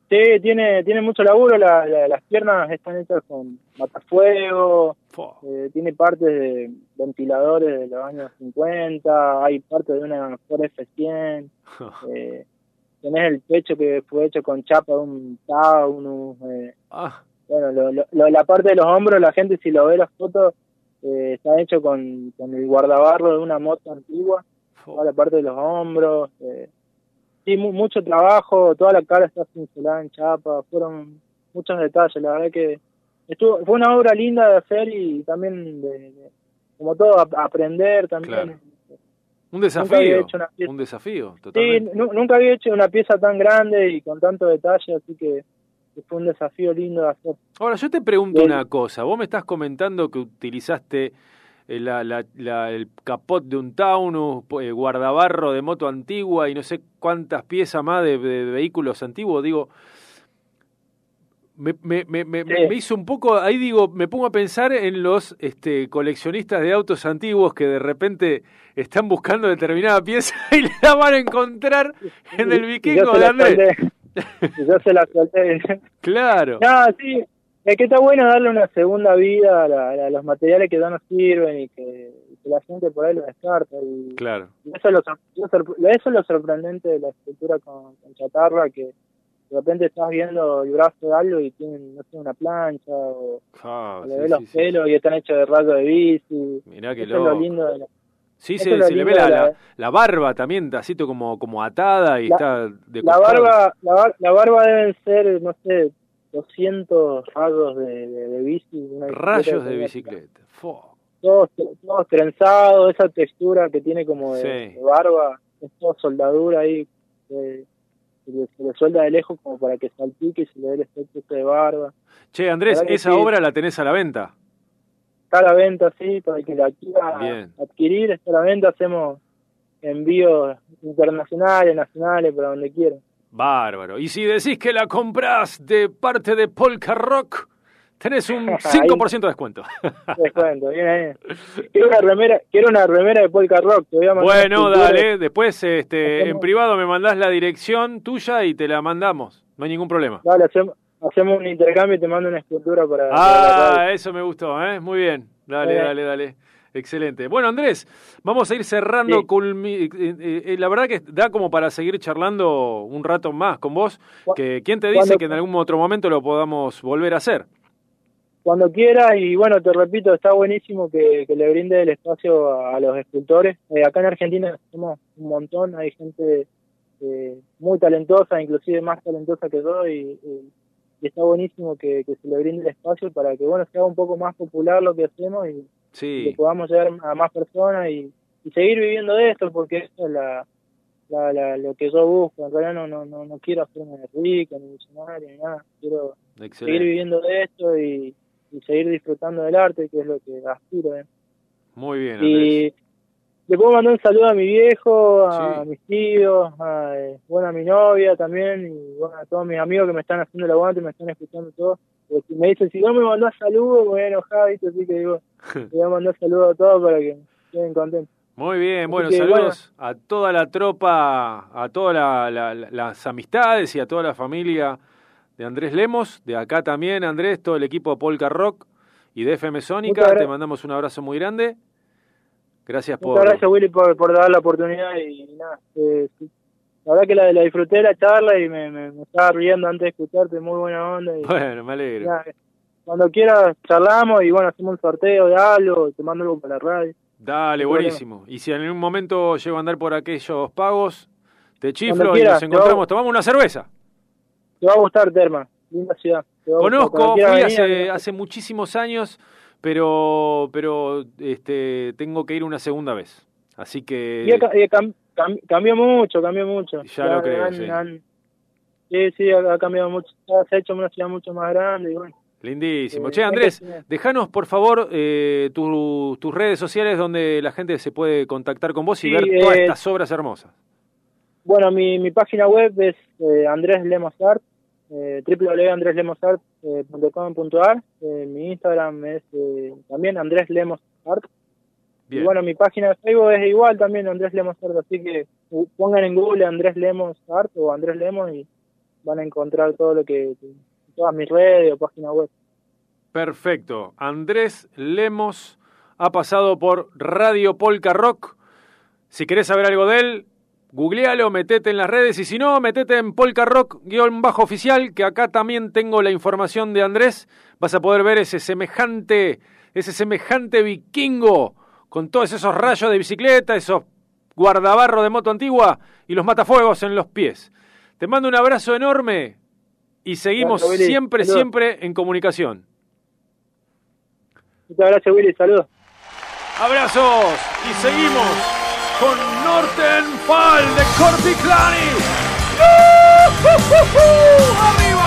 Sí, tiene, tiene mucho laburo, la- la- las piernas están hechas con matafuego, eh, tiene partes de ventiladores de los años 50, hay parte de una Ford F100, eh, tenés el pecho que fue hecho con chapa de un Taunus, eh, Ah, bueno, lo- lo- lo- la parte de los hombros, la gente si lo ve las fotos, eh, está hecho con, con el guardabarro de una moto antigua, toda la parte de los hombros, eh, sí, mu- mucho trabajo, toda la cara está cincelada en chapa, fueron muchos detalles, la verdad que estuvo, fue una obra linda de hacer y también de, de- como todo, ap- aprender también. Claro. Un Nunca había desafío, hecho una pieza. un desafío, Sí, totalmente. nu- nunca había hecho una pieza tan grande y con tanto detalle, así que fue un desafío lindo de hacer. Ahora, yo te pregunto Bien. una cosa. Vos me estás comentando que utilizaste eh, la, la- la- el capot de un Taunus, eh, guardabarro de moto antigua y no sé cuántas piezas más de, de vehículos antiguos. Digo, me, me, me, me- me- hizo un poco, ahí digo, me pongo a pensar en los este, coleccionistas de autos antiguos que de repente están buscando determinada pieza y la van a encontrar en el vikingo de Andrés. yo se la solté. Claro. No, sí, es que está bueno darle una segunda vida a, la- a los materiales que ya no sirven y que, la gente por ahí lo descarta. Y, Claro. y eso, es lo, eso es lo sorprendente de la escultura con, con chatarra, que de repente estás viendo el brazo de algo y tienen, no sé, una plancha o, Ah, o le sí, ves los sí. pelos y están hechos de rayo de bici. Mirá es lo loco. lindo de la, Sí, eso se, le ve la, la, la barba también, así como, como atada y La- está de La costado. barba, la, la barba deben ser, no sé, 200 rayos de, de, de bici. Rayos que de bicicleta. Fo. Todos, todos trenzados, esa textura que tiene como de, Sí. barba, es todo soldadura ahí, que se le, se le suelda de lejos como para que salpique y se le dé el efecto ese de barba. Che, Andrés, esa sí. obra la tenés a la venta. Está a la venta, sí, para el que la quiera Bien. adquirir, está a la venta, hacemos envíos internacionales, nacionales, para donde quiera. Bárbaro. Y si decís que la comprás de parte de Polka Rock, tenés un 5% de descuento. Descuento, bien ahí. Quiero una remera, quiero una remera de Polka Rock. te voy a bueno, dale. Después este, en privado me mandás la dirección tuya y te la mandamos. No hay ningún problema. Dale, hacemos, hacemos un intercambio y te mando una escultura para. Ah, eso me gustó, ¿eh? Muy bien. Dale, dale, dale. Excelente. Bueno, Andrés, vamos a ir cerrando. culmi- eh, eh, eh, la verdad que da como para seguir charlando un rato más con vos. Que quién te dice que en algún otro momento lo podamos volver a hacer. Cuando quiera, y bueno, te repito, está buenísimo que, que le brinde el espacio a, a los escultores. Eh, acá en Argentina somos un montón, hay gente eh, muy talentosa, inclusive más talentosa que yo, y, y- y está buenísimo que, que se le brinde el espacio para que, bueno, se haga un poco más popular lo que hacemos y, y Sí. que podamos llegar a más personas y, seguir viviendo de esto, porque eso es la, la, la- lo que yo busco. En realidad no, no, no, no quiero hacerme rico, ni millonario, ni nada. Quiero seguir viviendo de esto y, y seguir disfrutando del arte, que es lo que aspiro. ¿eh? Muy bien, Andrés. Y le puedo mandar un saludo a mi viejo, a mis tíos, a, eh, bueno, a mi novia también, y bueno, a todos mis amigos que me están haciendo el aguante, me están escuchando todo. Porque si me dicen, si no me mandás saludos, me voy a enojar, ¿viste? Así que digo, le voy a mandar saludos a todos para que estén contentos. Muy bien, bueno, que, saludos a toda la tropa, a todas la- la- la- las amistades y a toda la familia de Andrés Lemos, de acá también, Andrés, todo el equipo de Polka Rock y de FM Sónica, te mandamos un abrazo muy grande. Gracias por... Muchas gracias, Willy, por, por dar la oportunidad y, nada. eh, la verdad que la, la disfruté la charla y me, me, me estaba riendo antes de escucharte, muy buena onda. Y, Bueno, me alegro. nada, cuando quieras charlamos y bueno, hacemos un sorteo de algo, te mando algo para la radio. Dale, No buenísimo. Y si en algún momento llego a andar por aquellos pagos, te chiflo y nos encontramos, tomamos una cerveza. Te va a gustar, Terma, linda ciudad. Conozco, fui venir, hace, muchísimos años, pero, pero este, tengo que ir una segunda vez. Así que... Y ha ca- y cam- cam- cambió mucho, cambió mucho. Ya lo creo, han- sí. han- sí, sí, ha, cambiado mucho. Se ha hecho una ciudad mucho más grande y bueno. Lindísimo. Eh, che, Andrés, dejanos por favor eh, tu- tus redes sociales donde la gente se puede contactar con vos y Sí, ver todas eh, estas obras hermosas. Bueno, mi, mi página web es eh, Andrés Lemos Art, eh, www.andreslemosart.com.ar. Eh, mi Instagram es eh, también Andrés Lemos Art. Bien. Y bueno, mi página de Facebook es igual también, Andrés Lemos Art, así que pongan en Google Andrés Lemos Art o Andrés Lemos y van a encontrar todo lo que, todas mis redes o página web. Perfecto. Andrés Lemos ha pasado por Radio Polka Rock. Si querés saber algo de él, googlealo, metete en las redes y si no, metete en Polka Rock-bajo oficial, que acá también tengo la información de Andrés. Vas a poder ver ese semejante, ese semejante vikingo con todos esos rayos de bicicleta, esos guardabarros de moto antigua y los matafuegos en los pies. Te mando un abrazo enorme y seguimos Gracias, siempre, Saludos. siempre en comunicación. Muchas gracias, Willy. Saludos. Abrazos y seguimos con Nortenfall de Corticlani. ¡Arriba!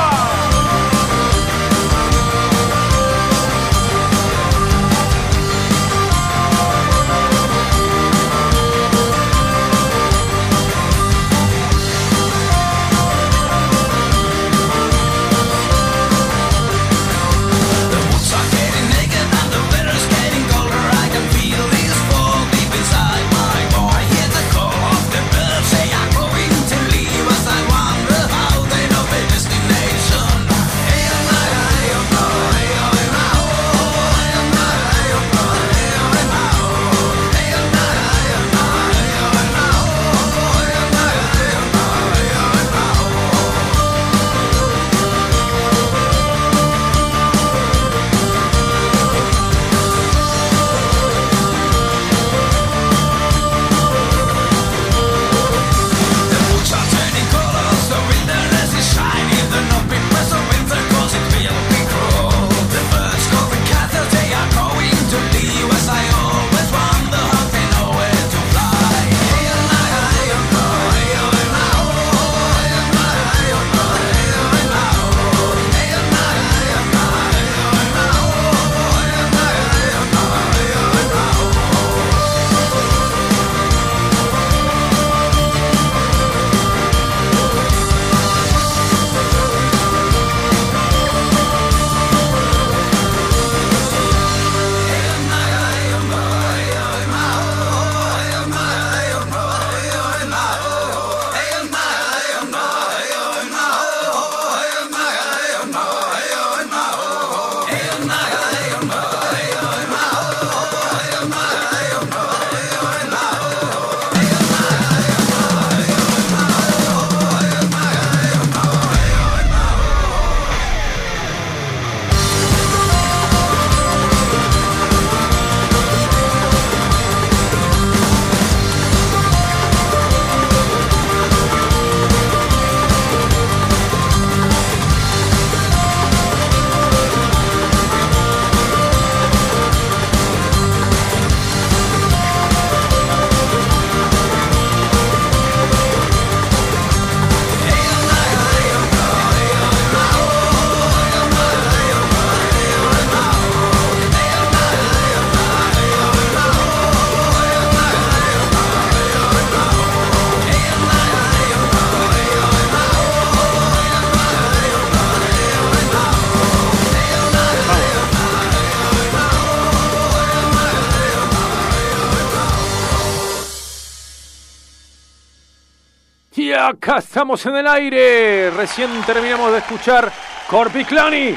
Acá estamos en el aire. Recién terminamos de escuchar Corpiclani,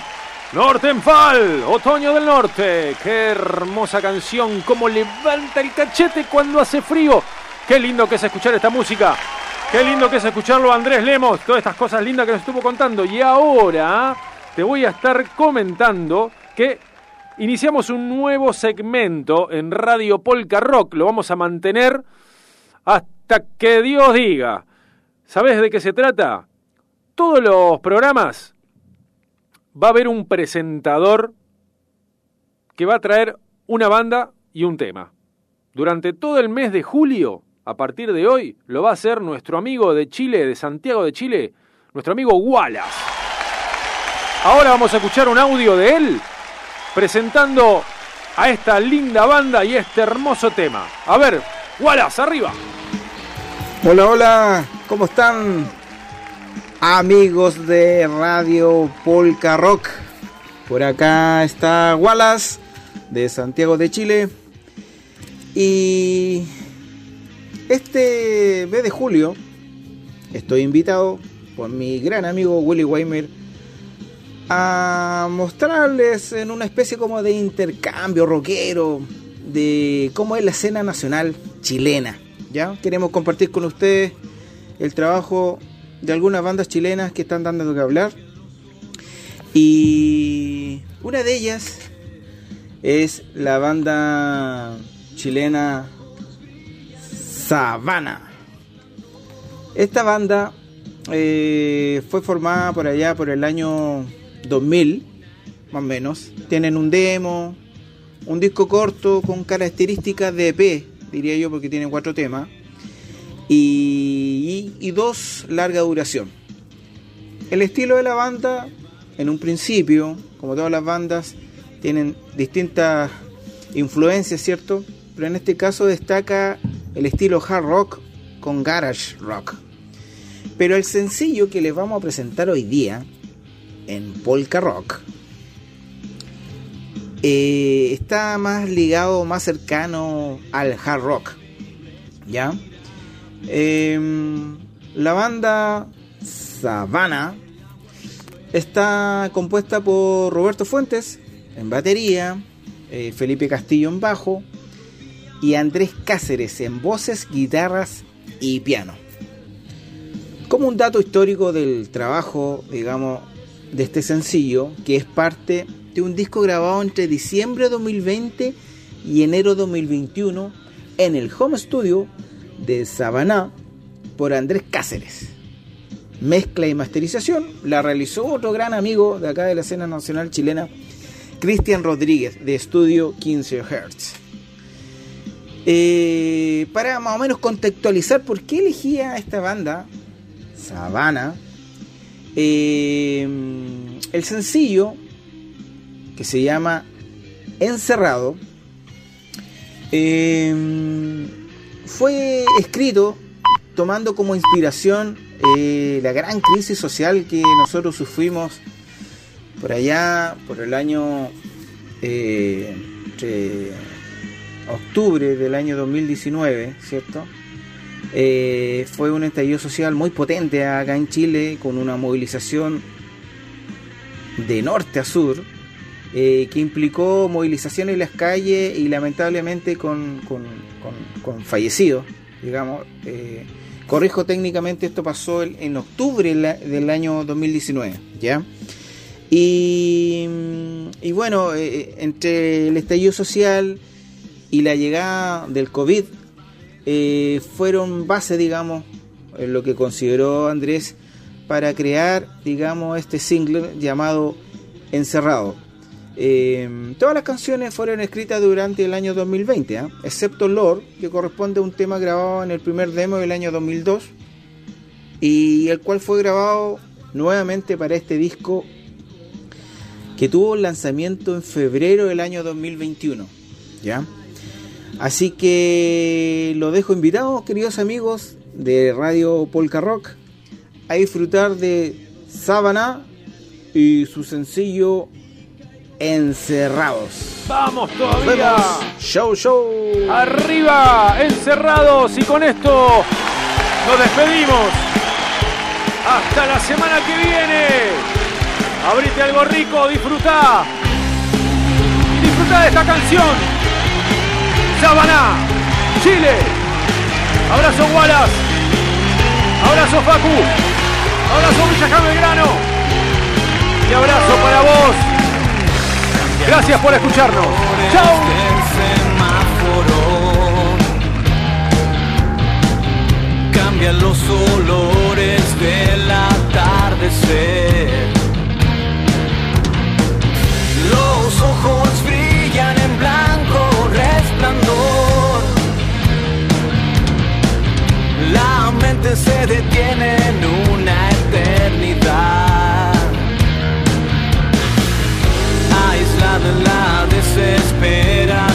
Nortenfall, Otoño del Norte. Qué hermosa canción, cómo levanta el cachete cuando hace frío. Qué lindo que es escuchar esta música. Qué lindo que es escucharlo Andrés Lemos, todas estas cosas lindas que nos estuvo contando. Y ahora te voy a estar comentando que iniciamos un nuevo segmento en Radio Polka Rock. Lo vamos a mantener hasta que Dios diga. ¿Sabes de qué se trata? Todos los programas va a haber un presentador que va a traer una banda y un tema. Durante todo el mes de julio, a partir de hoy, lo va a hacer nuestro amigo de Chile, de Santiago de Chile, nuestro amigo Wallace. Ahora vamos a escuchar un audio de él presentando a esta linda banda y este hermoso tema. A ver, Wallace, arriba. Hola, hola, ¿cómo están? Amigos de Radio Polka Rock. Por acá está Wallace de Santiago de Chile. Y este mes de julio estoy invitado por mi gran amigo Willy Weimer a mostrarles en una especie como de intercambio rockero de cómo es la escena nacional chilena. ¿ya? Queremos compartir con ustedes el trabajo de algunas bandas chilenas que están dando que hablar. Y una de ellas es la banda chilena Sabana. Esta banda eh, fue formada por allá por el año 2000, más o menos. Tienen un demo, un disco corto con características de EP, diría yo, porque tienen cuatro temas. Y, y, dos larga duración. El estilo de la banda, en un principio, como todas las bandas, tienen distintas influencias, ¿cierto? Pero en este caso destaca el estilo hard rock con garage rock. Pero el sencillo que les vamos a presentar hoy día en Polka Rock eh, está más ligado, más cercano al hard rock. ¿Ya? Em, la banda Savannah está compuesta por Roberto Fuentes en batería, eh, Felipe Castillo en bajo y Andrés Cáceres en voces, guitarras y piano. Como un dato histórico del trabajo, digamos, de este sencillo, que es parte de un disco grabado entre diciembre de 2020 y enero de 2021 en el home studio de Sabaná por Andrés Cáceres. Mezcla y masterización la realizó otro gran amigo de acá de la escena nacional chilena, Cristian Rodríguez, de estudio 15 Hz. Eh, para más o menos contextualizar por qué elegía esta banda, Sabana, eh, el sencillo que se llama Encerrado eh, fue escrito tomando como inspiración eh, la gran crisis social que nosotros sufrimos por allá, por el año eh, octubre del año 2019, ¿cierto? Eh, fue un estallido social muy potente acá en Chile, con una movilización de norte a sur, eh, que implicó movilización en las calles y lamentablemente con, con, con- fallecidos, digamos. Eh, corrijo técnicamente, esto pasó en octubre del año 2019, ¿ya? Y, y bueno, eh, entre el estallido social y la llegada del COVID, eh, fueron base, digamos, en lo que consideró Andrés para crear, digamos, este single llamado Encerrado. Eh, todas las canciones fueron escritas durante el año 2020, ¿ah? excepto Lord, que corresponde a un tema grabado en el primer demo del año 2002 y el cual fue grabado nuevamente para este disco que tuvo lanzamiento en febrero del año 2021. ¿Ya? Así que los dejo invitados, queridos amigos de Radio Polka Rock, a disfrutar de Sábana y su sencillo Encerrados. Vamos todavía. Show, show. Arriba, encerrados y con esto Nos despedimos. Hasta la semana que viene. Abrite algo rico, disfruta. Y disfruta de esta canción. Sabaná, Chile. Abrazo Wallace. Abrazo Facu. Abrazo Villa Belgrano. Y abrazo para vos. Gracias por escucharnos. Chao. cambian los olores del atardecer. Los ojos brillan en blanco resplandor. La mente se detiene en una eternidad. La desesperación.